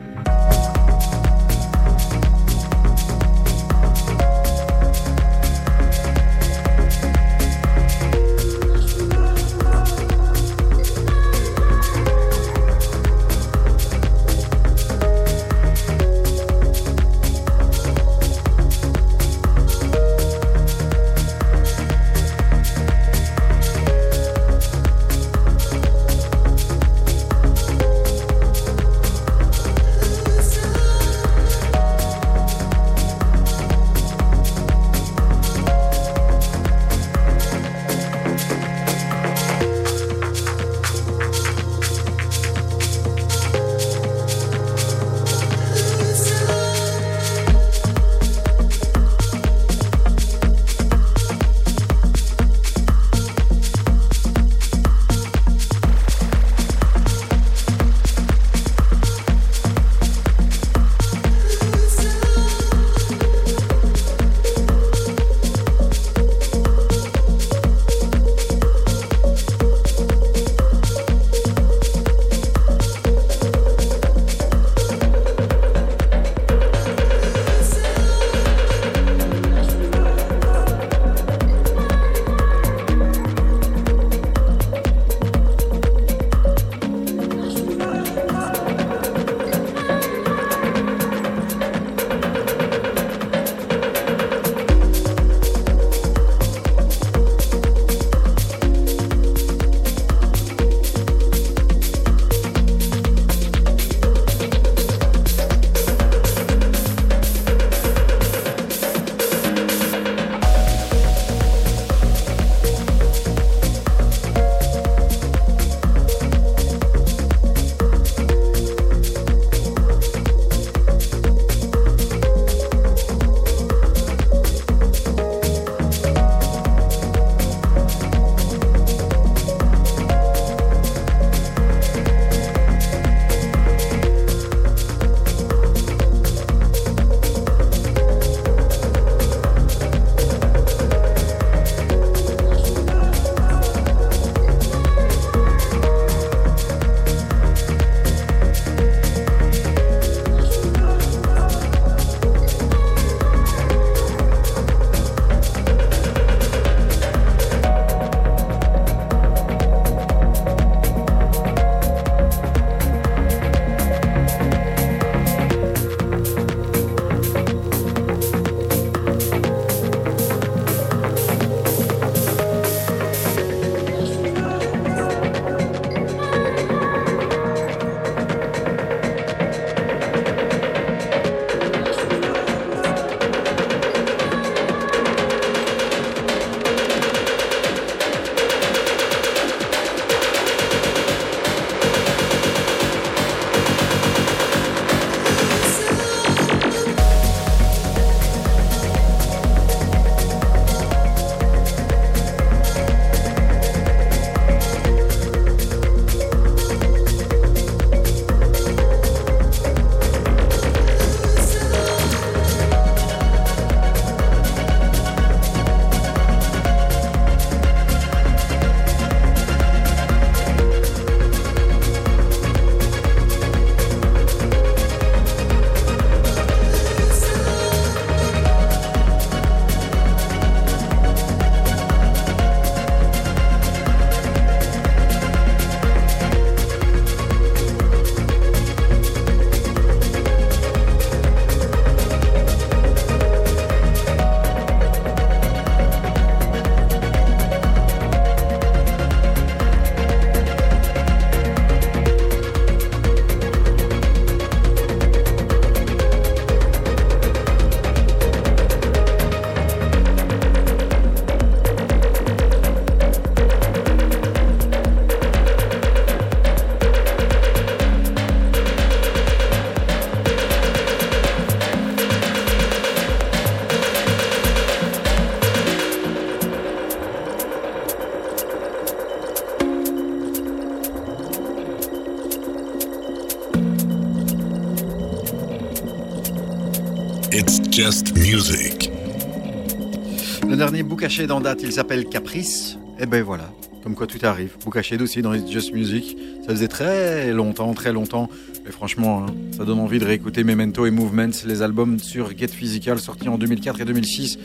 Le dernier Boucaché en date, il s'appelle Caprice. Et ben voilà, comme quoi tout arrive. Boucaché aussi dans It's Just Music. Ça faisait très longtemps, très longtemps. Et franchement, hein, ça donne envie de réécouter Memento et Movements, les albums sur Get Physical sortis en 2004 et 2006.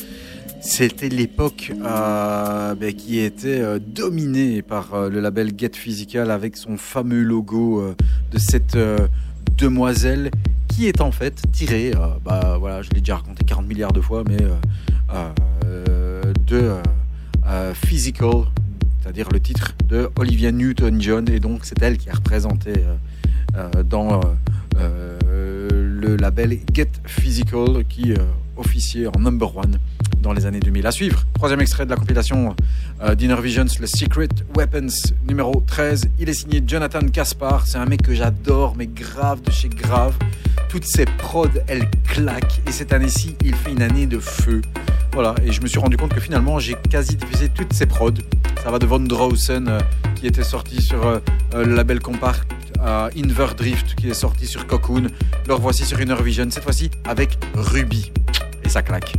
C'était l'époque euh, ben, qui était euh, dominée par euh, le label Get Physical avec son fameux logo de cette demoiselle qui est en fait tirée, bah voilà, je l'ai déjà 40 milliards de fois, mais euh, euh, de euh, Physical, c'est-à-dire le titre de Olivia Newton-John, et donc c'est elle qui a représenté dans le label Get Physical qui officiait en number one dans les années 2000. À suivre, troisième extrait de la compilation d'Inner Visions, le Secret Weapons numéro 13. Il est signé Jonathan Caspar, c'est un mec que j'adore, mais grave de chez grave. Toutes ses prods, elles claquent, et cette année-ci, il fait une année de feu. Voilà, et je me suis rendu compte que finalement, j'ai quasi diffusé toutes ses prods. Ça va de Von Drausen, euh, qui était sorti sur euh, euh, le label Compact, à Inver Drift, qui est sorti sur Cocoon. Le revoici sur Inner Vision, cette fois-ci avec Ruby. Et ça claque.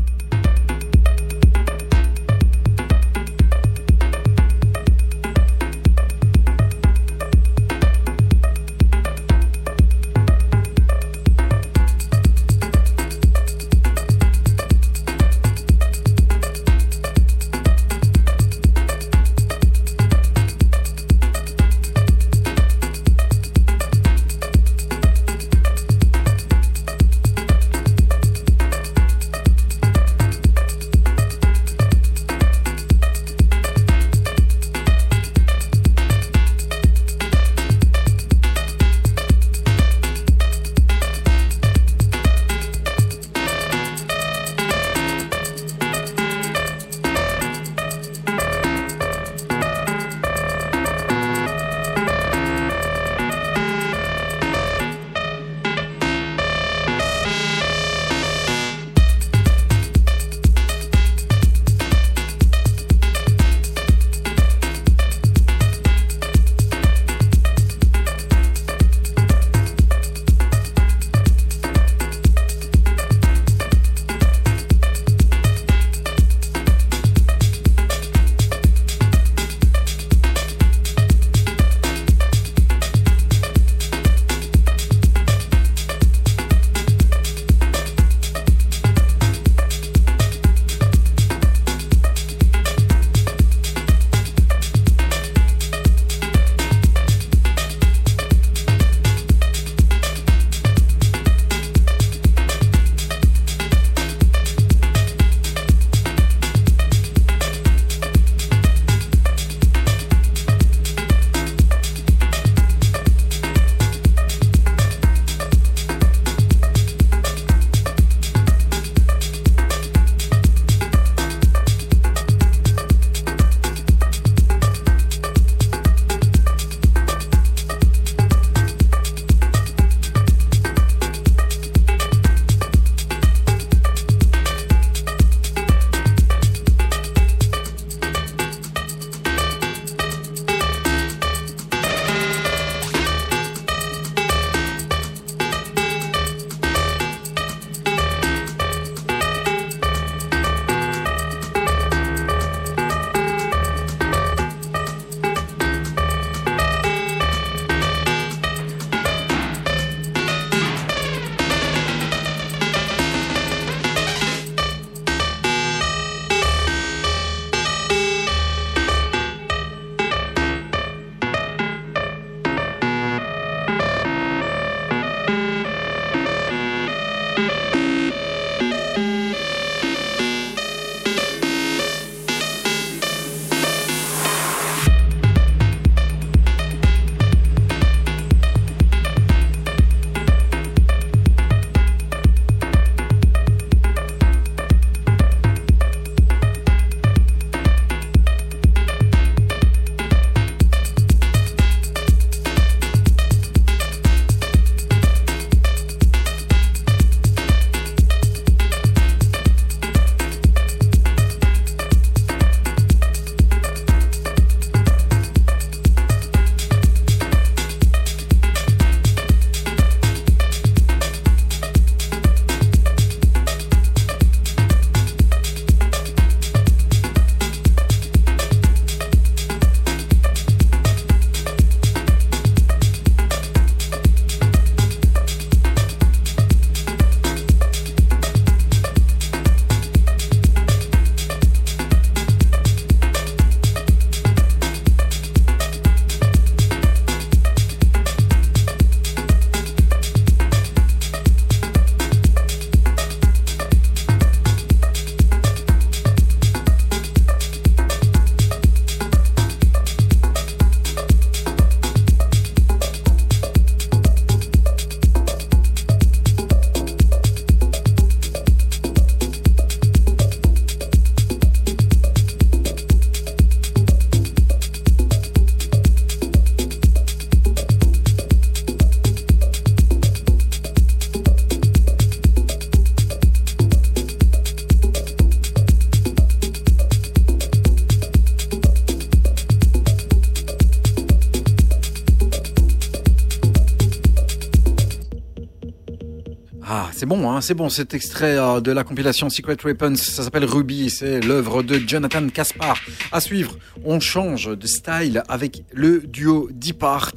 C'est bon cet extrait euh, de la compilation Secret Weapons, ça s'appelle Ruby, c'est l'œuvre de Jonathan Caspar. À suivre, on change de style avec le duo Deep Art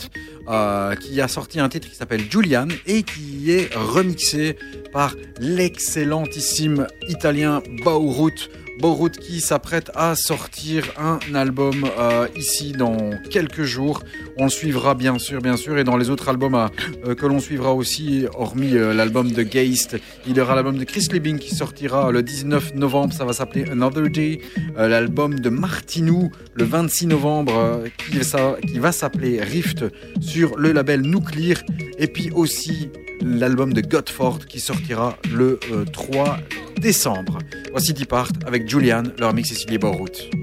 euh, qui a sorti un titre qui s'appelle Julian et qui est remixé par l'excellentissime italien Baurut. Baurut qui s'apprête à sortir un album euh, ici dans quelques jours. On suivra bien sûr, bien sûr, et dans les autres albums euh, que l'on suivra aussi, hormis euh, l'album de Geist, il y aura l'album de Chris Liebing qui sortira le 19 novembre, ça va s'appeler Another Day. l'album de Martinou le 26 novembre qui, va s'appeler Rift sur le label Nuclear. Et puis aussi l'album de Godford qui sortira le 3 décembre. Voici Deep Art avec Julian, leur mix Cecilie Borrout.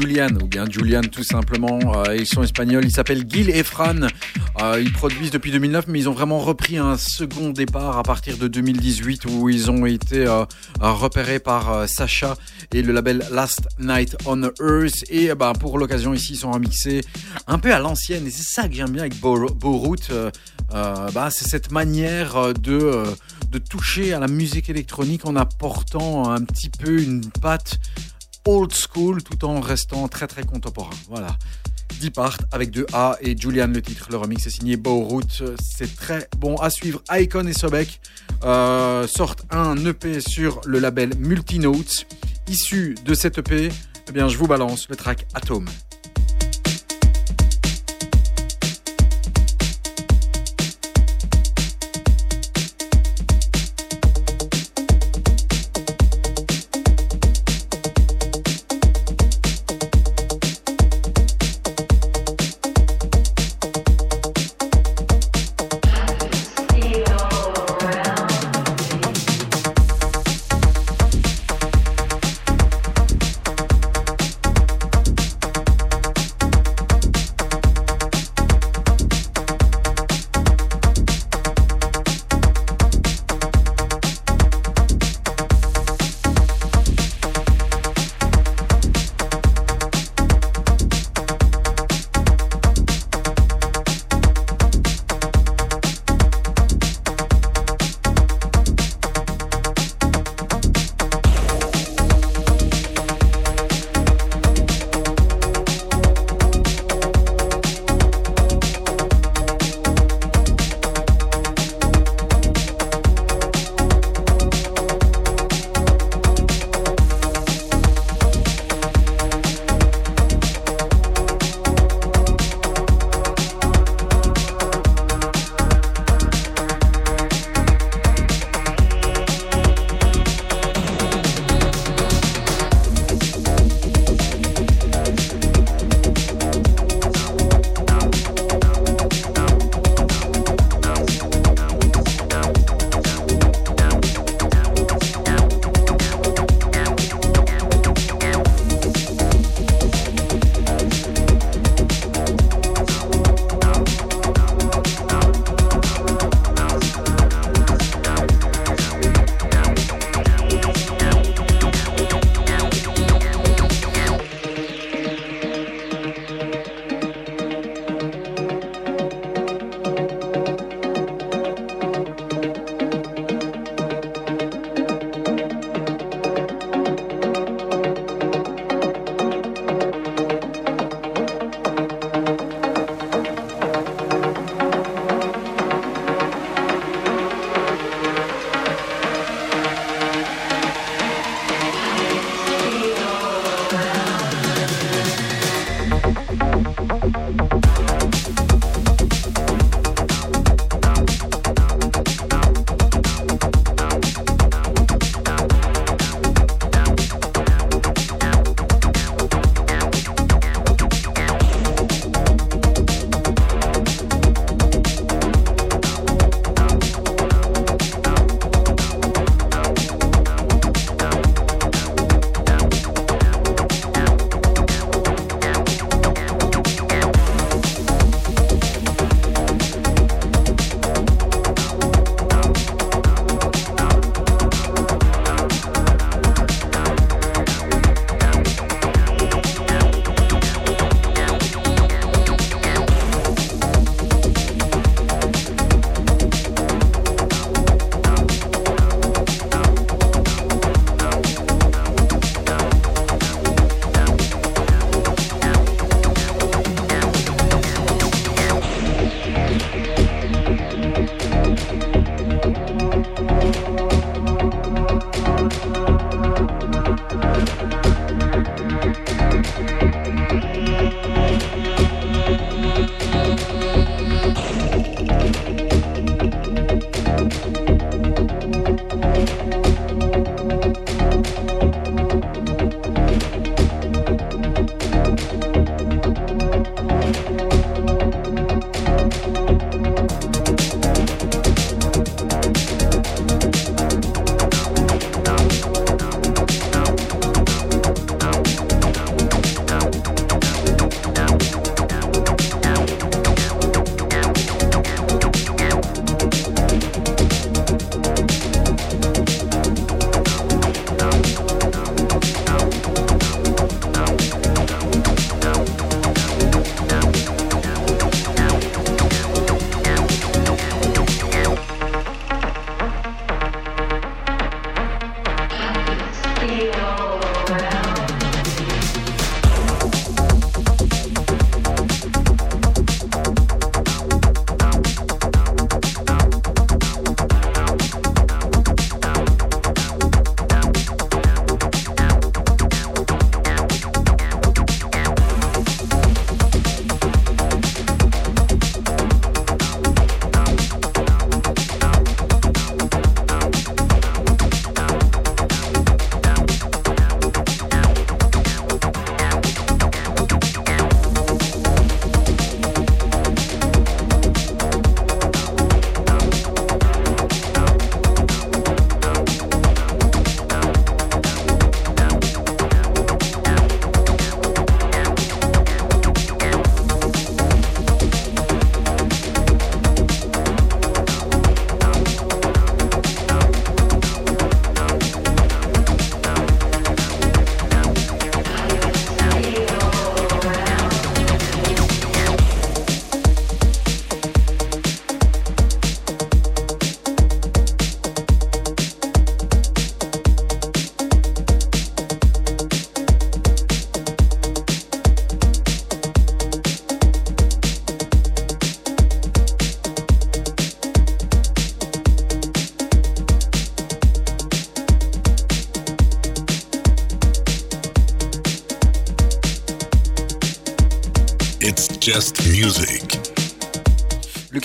Julian ou bien Julian tout simplement. Euh, ils sont espagnols, ils s'appellent Gil et Fran. Euh, ils produisent depuis 2009 mais ils ont vraiment repris un second départ à partir de 2018 où ils ont été euh, repérés par Sacha et le label Last Night on Earth et bah, pour l'occasion ici ils sont remixés un peu à l'ancienne et c'est ça que j'aime bien avec Borout. bah, c'est cette manière de de toucher à la musique électronique en apportant un petit peu une patte old school tout en restant très très contemporain. Voilà. Depart avec deux A et Julian le titre. Le remix est signé Bowroot. C'est très bon à suivre. Icon et Sobek euh, sortent un EP sur le label Multinotes. Issu de cet EP, eh bien, je vous balance le track Atom.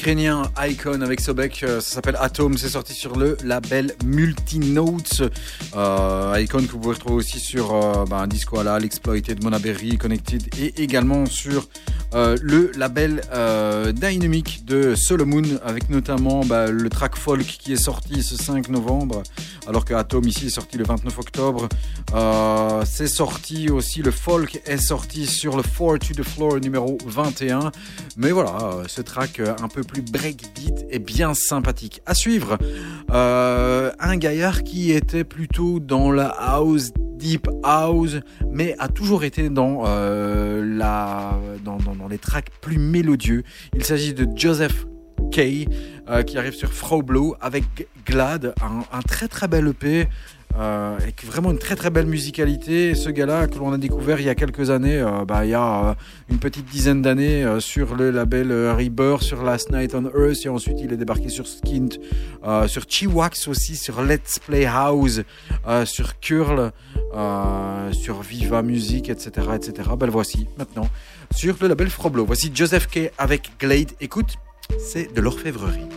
L'Ukrainien Icon avec Sobek, euh, ça s'appelle Atom, c'est sorti sur le label Multinotes. Euh, Icon que vous pouvez retrouver aussi sur euh, bah, Disco Ala, l'Exploited, Monaberry, Connected et également sur euh, le label Dynamic de Solomon avec notamment bah, le track folk qui est sorti ce 5 novembre alors que Atom ici est sorti le 29 octobre. C'est sorti aussi, le folk est sorti sur le 4 to the Floor numéro 21. Mais voilà, euh, ce track euh, un peu plus breakbeat est bien sympathique. À suivre, euh, un gaillard qui était plutôt dans la house, deep house, mais a toujours été dans, la, dans, les tracks plus mélodieux. Il s'agit de Joseph Kay qui arrive sur Froblo avec Glad, un très très bel EP. Euh, avec vraiment une très très belle musicalité. Et ce gars-là que l'on a découvert il y a quelques années, euh, bah, il y a euh, une petite dizaine d'années euh, sur le label Rebirth, sur Last Night on Earth, et ensuite il est débarqué sur Skint, sur Chiwax aussi, sur Let's Play House, sur Curl, sur Viva Music, etc. etc. Ben, voici maintenant sur le label Froblo. Voici Joseph K avec Glade. Écoute, c'est de l'orfèvrerie.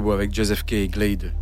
Avec Joseph K. Glade.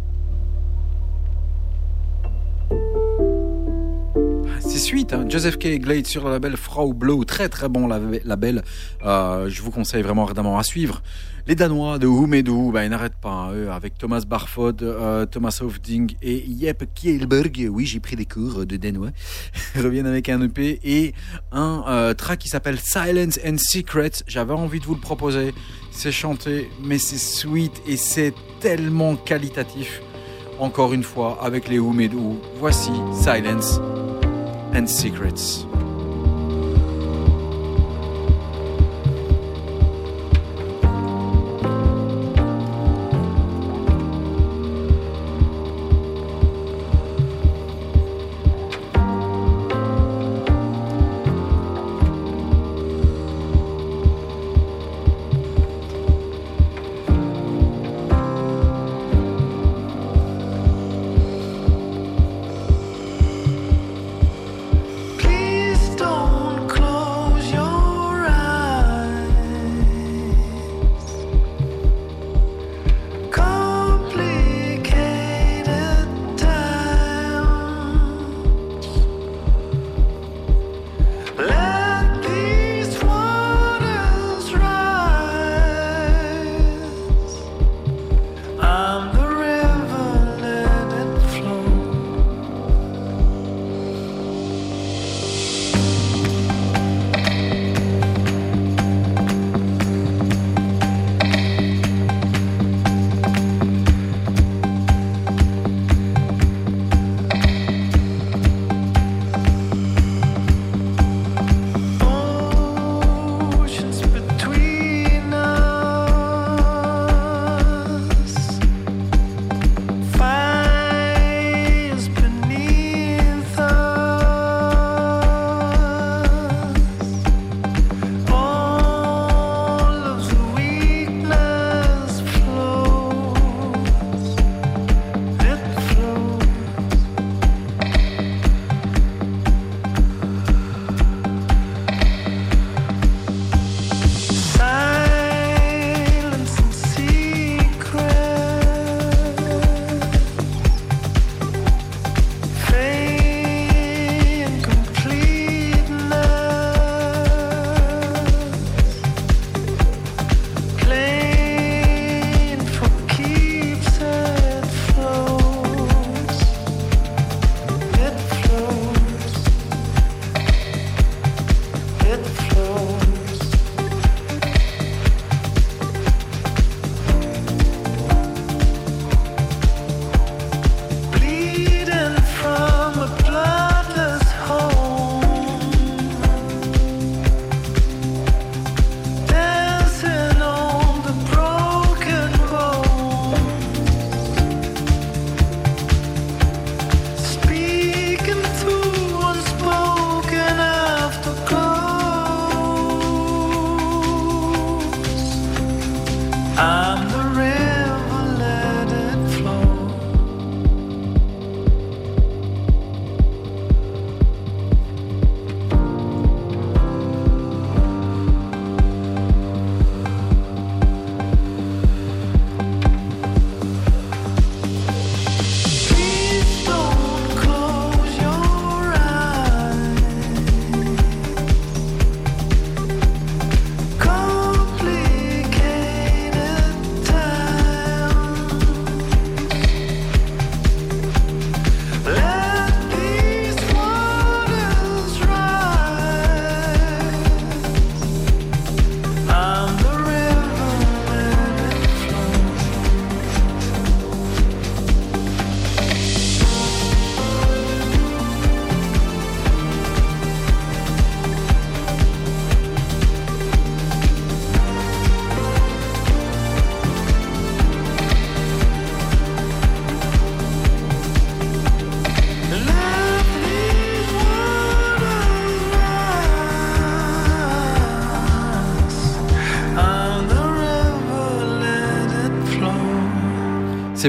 C'est suite, hein. Joseph K. Glade sur le label Frau Blow, très très bon label. Euh, je vous conseille vraiment ardemment à suivre. Les Danois de Who bah, ils n'arrêtent pas, hein, eux, avec Thomas Barfod, euh, Thomas Hofding et Jep Kielberg. Oui, j'ai pris des cours de danois. Ils reviennent avec un EP et un euh, track qui s'appelle Silence and Secrets. J'avais envie de vous le proposer. C'est chanté, mais c'est sweet et c'est tellement qualitatif. Encore une fois, avec les Who Voici Silence and Secrets.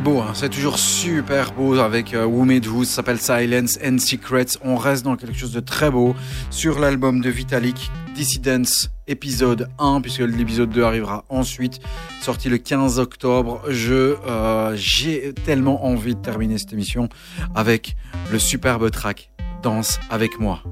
C'est beau, hein, c'est toujours super beau avec euh, Who Made Who, ça s'appelle Silence and Secrets. On reste dans quelque chose de très beau sur l'album de Vitalik, Dissidence épisode 1, puisque l'épisode 2 arrivera ensuite, sorti le 15 octobre. Je euh, J'ai tellement envie de terminer cette émission avec le superbe track Danse avec moi.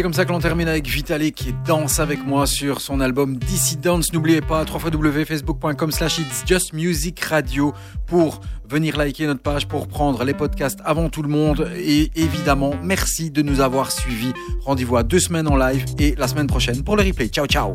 C'est comme ça que l'on termine avec Vitalik qui danse avec moi sur son album Dissidence. N'oubliez pas www.facebook.com slash it's just music radio pour venir liker notre page, pour prendre les podcasts avant tout le monde. Et évidemment, merci de nous avoir suivis. Rendez-vous à deux semaines en live et la semaine prochaine pour le replay. Ciao, ciao